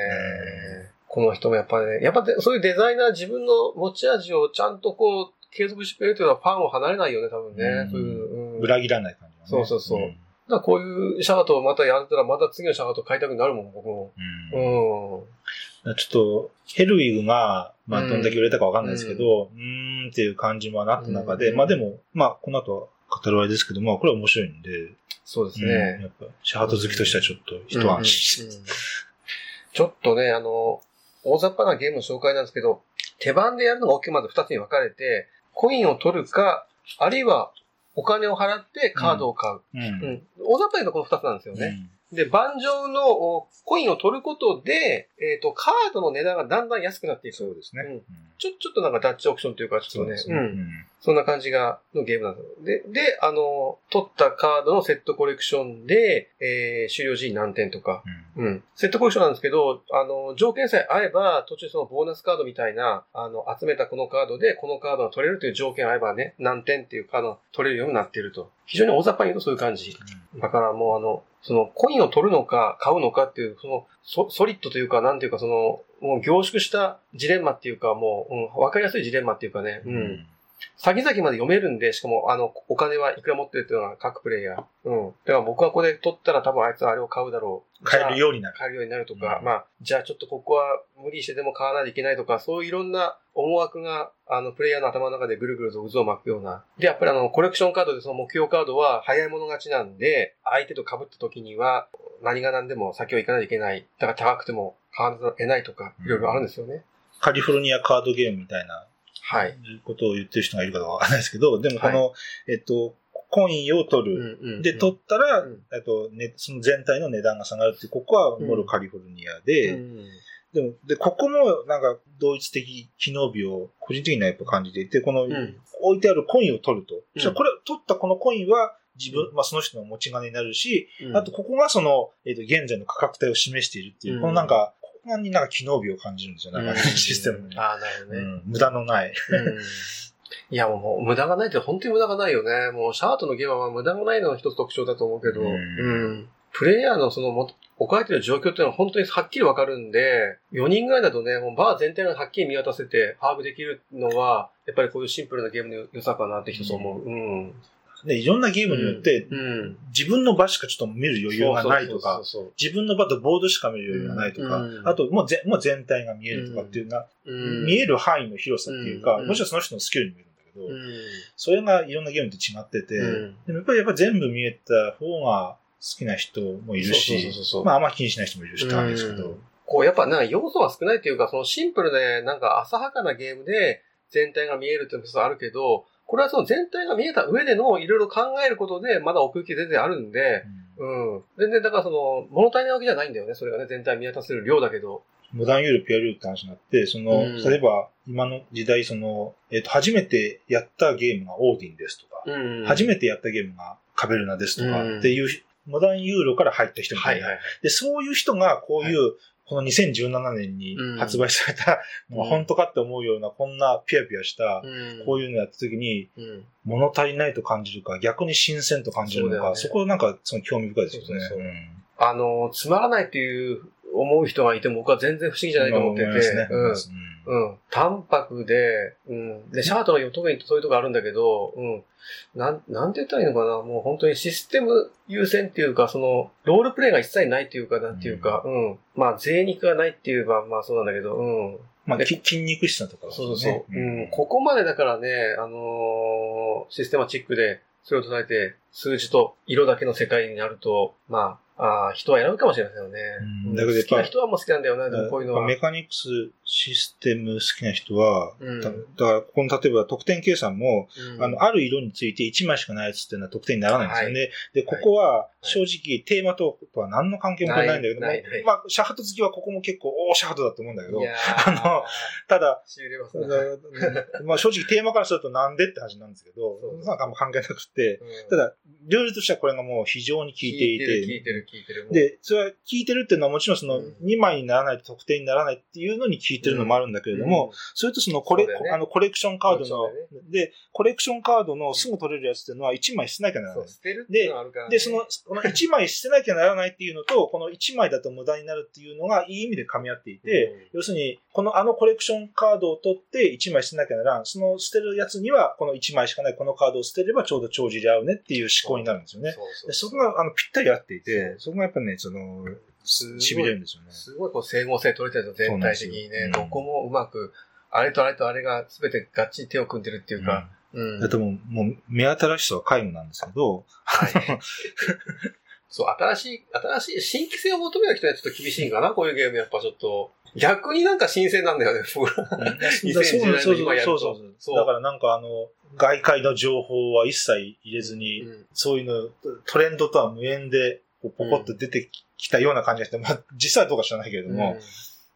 ん。この人もやっぱね、やっぱでそういうデザイナー自分の持ち味をちゃんとこう、継続してくれるというのはファンを離れないよね、多分ね。うんそういう、うん裏切らない感じ、ね。そうそうそうんだんからこういうシャートをまたやったら、また次のシャート買いたくなるもん、僕も。うん。ちょっと、ヘルウィグが、まあ、どんだけ売れたかわかんないですけど、うーんっていう感じもなった中で、うんまあでも、まあ、この後は語るあれですけど、まあ、これは面白いんで、そうですうんね。やっぱ、シャート好きとしてはちょっと一安心うんうんうんちょっとね、あの、大雑把なゲームの紹介なんですけど、手番でやるのが大きくまず二つに分かれて、コインを取るか、あるいはお金を払ってカードを買う。うん。うん。大雑把に言うとこの二つなんですよね。で、盤上のおコインを取ることで、えっ、と、カードの値段がだんだん安くなっていく。そうですね。うんうんちょ、ちょっとなんかダッチオプションというか、ちょっとね、そうね。う。うんん。そんな感じが、のゲームなんですで、で、あの、取ったカードのセットコレクションで、えー、終了時に何点とか、うんうん。セットコレクションなんですけど、あの、条件さえ合えば、途中そのボーナスカードみたいな、あの、集めたこのカードで、このカードが取れるという条件合えばね、何点っていうカードが取れるようになっていると。非常に大雑把に言うとそういう感じ。だからもうあの、そのコインを取るのか買うのかっていう、そのソソリッドというか、なんていうかその、もう凝縮したジレンマっていうか、もう、うん、わかりやすいジレンマっていうかね、うん。先々まで読めるんで、しかも、あの、お金はいくら持ってるっていうのが各プレイヤー。うん。だから僕はこれ取ったら多分あいつはあれを買うだろう。買えるよようになる。買えるようになるとか、うんまあ、じゃあちょっとここは無理してでも買わないといけないとか、そういういろんな思惑が、あの、プレイヤーの頭の中でぐるぐると渦を巻くような。で、やっぱりあの、コレクションカードでその目標カードは早い者勝ちなんで、相手と被った時には、何が何でも先を行かないといけない。だから高くても買わざるを得ないとか、いろいろあるんですよね。カリフォルニアカードゲームみたいなはい。ことを言ってる人がいるかわかんないですけど、でもこの、えっと、コインを取る。うんうんで、取ったら、うん。えっと、ね、その全体の値段が下がるっていう、ここはモロカリフォルニアで、うん。でも、で、ここもなんか同一的機能美を個人的にはやっぱ感じていて、この、うん。置いてあるコインを取ると。うん。そしたらこれ、取ったこのコインは自分、まあその人の持ち金になるし、うん。あとここがその、えっ、と、現在の価格帯を示しているっていう、うん。このなんか、になんか機能美を感じるんですよ、なんか、システムに。ああ、なるほどね。うん、無駄のない。うんいや、もう、無駄がないって本当に無駄がないよね。もう、シャートのゲームは無駄がないのが一つ特徴だと思うけど、うんうんプレイヤーのそのも、置かれてる状況っていうのは本当にはっきりわかるんで、4人ぐらいだとね、もうバー全体がはっきり見渡せて把握できるのは、やっぱりこういうシンプルなゲームの良さかなって一つ思う。うん。で、いろんなゲームによって、うん。自分の場しかちょっと見る余裕がないとか、自分の場とボードしか見る余裕がないとか、うん。あともうぜもう全体が見えるとかっていうな、見える範囲の広さっていうか、うん。もちろんその人のスキルにもよるんだけど、うん。それがいろんなゲームと違ってて、うん。でもやっぱりやっぱ全部見えた方が好きな人もいるしまああんま気にしない人もいるしって感じですけど、うん。こう、やっぱなんか要素は少ないっていうか、そのシンプルで、なんか浅はかなゲームで全体が見えるっていうのもあるけど、これはその全体が見えた上でのいろいろ考えることで、まだ奥行き全然あるんで、うん。全然だからその、物足りないわけじゃないんだよね。それがね、全体見渡せる量だけど。モダンユーロ、ピュアユーロって話になって、その、うん例えば今の時代、その、えっ、と、初めてやったゲームがオーディンですとか、うん初めてやったゲームがカベルナですとかうんっていう、モダンユーロから入った人みたな。はいいはいはい。で、そういう人がこういう、この2017年にうん。発売されたのが本当かって思うような、こんなピヤピヤした、うん。こういうのやった時に、うん。物足りないと感じるか、逆に新鮮と感じるのか、そね。そこなんかその興味深いですよね。そうそうそう。うん。あの、つまらないっていう思う人がいても僕は全然不思議じゃないと思ってて、ね。うん。うんうん。淡白で、うん。で、シャートの特にそういうとこあるんだけど、うん。なん、なんて言ったらいいのかな？もう本当にシステム優先っていうか、その、ロールプレイが一切ないっていうか、なんていうか、うん。まあ、贅肉がないって言えば、まあそうなんだけど、うん。まあ、き筋肉質なところ、そうそうそう。うん。ここまでだからね、あのーシステマチックで、それを捉えて、数字と色だけの世界になると、まあ、あー人は選ぶかもしれませんよね。うん。だけど好きな人はもう好きなんだよね、でもこういうのは。メカニクスシステム好きな人は、うん。だだから、ここの例えば得点計算も、うん。あの、ある色について1枚しかないやつっていうのは得点にならないんですよね。はで、ここは正直テーマととは何の関係もないんだけども、ない。ない。ない。まあ、シャハト好きはここも結構、おーシャハトだと思うんだけど あの、ただ、まあ正直テーマからするとなんでって話なんですけどそんかあんま関係なくて、うん。ただ、ルールとしてはこれがもう非常に効いていて、効いてる効いてるる聞いてる。で、それは聞いてるっていうのはもちろんそのうん2枚にならないと得点にならないっていうのに聞いてるのもあるんだけれども、それとそのコレ、ねあのコレクションカードのそうだよ、で、コレクションカードのすぐ取れるやつっていうのは1枚捨てなきゃならない。捨てるっていうのがあるからね。で、その、この1枚捨てなきゃならないっていうのと、この1枚だと無駄になるっていうのがいい意味で噛み合っていて、うん要するに、このあのコレクションカードを取って1枚捨てなきゃならん。その捨てるやつには、この1枚しかないこのカードを捨てればちょうど帳尻合うねっていう思考になるんですよね。そこがあのぴったり合っていて、そこがやっぱね、その、すごい痺れるんですよね。すごいこう整合性取れてるの、全体的にね。どこもうまく、あれとあれとあれが全てがっちり手を組んでるっていうか、うん。だともう、もう、目新しさは皆無なんですけど、はい。そう、新しい、新しい、新規性を求める人にはちょっと厳しいんかな、こういうゲームやっぱちょっと。逆になんか新鮮なんだよね、僕。ら。そう2010そう年の今やると。そうそうそうだからなんかあの、外界の情報は一切入れずに、うん。そういうの、トレンドとは無縁で、ポコッと出てきたような感じがして、まあ、実際はどうか知らないけれども、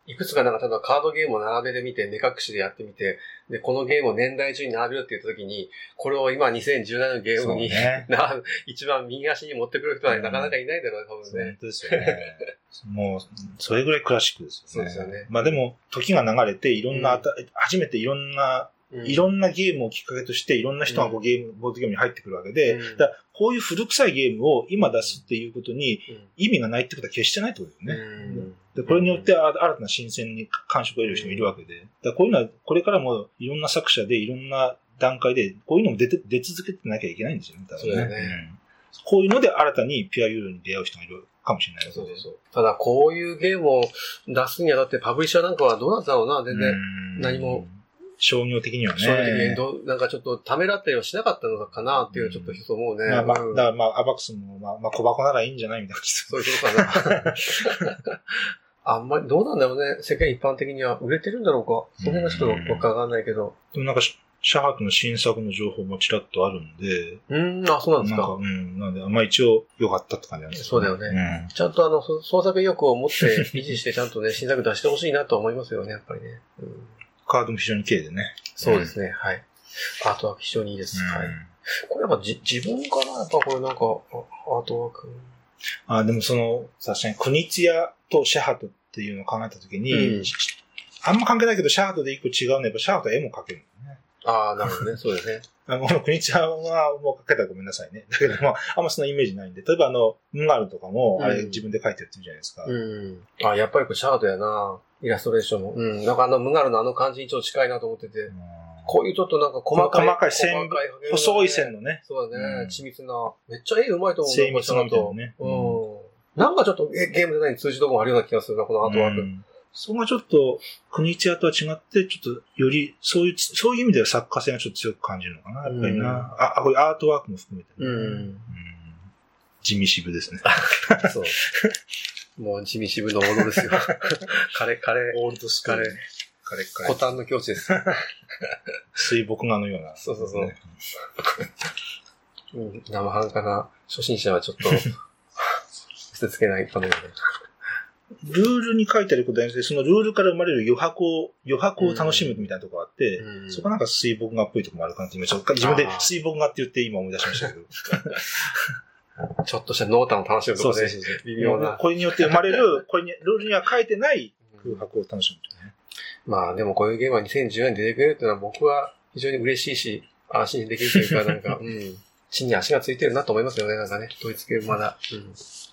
いくつかなんか、例えばカードゲームを並べてみて、目隠しでやってみて、で、このゲームを年代順に並べるって言った時に、これを今2017のゲームに、ねな一番右足に持ってくる人はなかなかいないだろうね、多分本ね。当ですよね。もう、それぐらいクラシックですよね。そうですよねまあでも、時が流れて、いろんなあた、初めていろんな、いろんなゲームをきっかけとして、いろんな人がこうゲーム、ボードゲームに入ってくるわけで、うん。だこういう古臭いゲームを今出すっていうことにうん。意味がないってことは決してないってことですよね。うん。で、これによってあ新たな新鮮に感触を得る人もいるわけで。だこういうのは、これからもいろんな作者でいろんな段階で、こういうのも出て、出続けてなきゃいけないんですよね、多分そうだよね。ん。こういうので新たにピュアユーロに出会う人がいるかもしれないそうそうそう。ただ、こういうゲームを出すには、だってパブリッシャーなんかはどうなんだろうな、全然。うん。何も。商業的にはね。正直にどう、なんかちょっとためらったりはしなかったのかなっていう、ちょっと一つ思うね。まあまあ、うんだからまあ、アバックスも、まあ、まあ、小箱ならいいんじゃない？みたいな。そういうことかな。あんまり、どうなんだろうね。世間一般的には売れてるんだろうか。その辺がちょっとわからないけど。でもなんか、シシャハトの新作の情報もちらっとあるんで、うーん、あ、そうなんですなんか、か。うん、なんで、まあ一応良かったって感じなんですそうだよねね。ちゃんとあの、そ創作意欲を持って維持してちゃんとね、新作出してほしいなと思いますよね、やっぱりね。うん、カードも非常に綺麗でね。そうですね、はい。アートワーク非常にいいです。はい。これやっぱじ自分かなやっぱこれなんか、あアートワーク。あでもその、確かに、クニツヤとシャハトっていうのを考えたときに、うんあんま関係ないけど、シャハトで一個違うのは、やっぱシャハトは絵も描けるのね。ああ、なるほどね、そうですね。あの、クニツヤはもう描けたらごめんなさいね。だけども、あんまそのイメージないんで、例えばあの、ムガルとかも、あれうん自分で描いてるって言うじゃないですか。うん。あ、やっぱりこれシャードやな。イラストレーションも。うん。なんかあの、ムガルのあの感じにちょっと近いなと思ってて。うんこういうちょっとなんか細かい。細かい線細い細い線のね。そうだね。うん緻密な。めっちゃ絵うまいと思う精密なみたいなと。ね。うん。なんかちょっとゲゲームデザインに通じるとこもあるような気がするな、このアートワーク。うんそこがちょっと、クニチアとは違って、ちょっと、より、そういう、そういう意味では作家性がちょっと強く感じるのかな、やっぱりな。うんあ、あこれアートワークも含めてね、うんうん地味渋ですね。そう。もう地味渋のものですよ。カレー、カレー、オールドスカレー、カレッカレコタンの境地です。水墨画のような。そうそうそううん生半可な初心者はちょっと、捨てつけないためにね。ルールに書いてあることじゃなくて、そのルールから生まれる余白を、余白を楽しむみたいなところがあって、うんそこなんか水墨画っぽいところもあるかなって、今ちょっと自分で水墨画って言って今思い出しましたけど。ちょっとした濃淡を楽しむとかね。微妙なこれによって生まれる、これに、ルールには書いてない空白を楽しむね。まあでもこういうゲームは2014年に出てくれるっていうのは僕は非常に嬉しいし、安心できるというか、なんか、うん。地に足がついてるなと思いますよね、なんかね。統一系まだ。うん。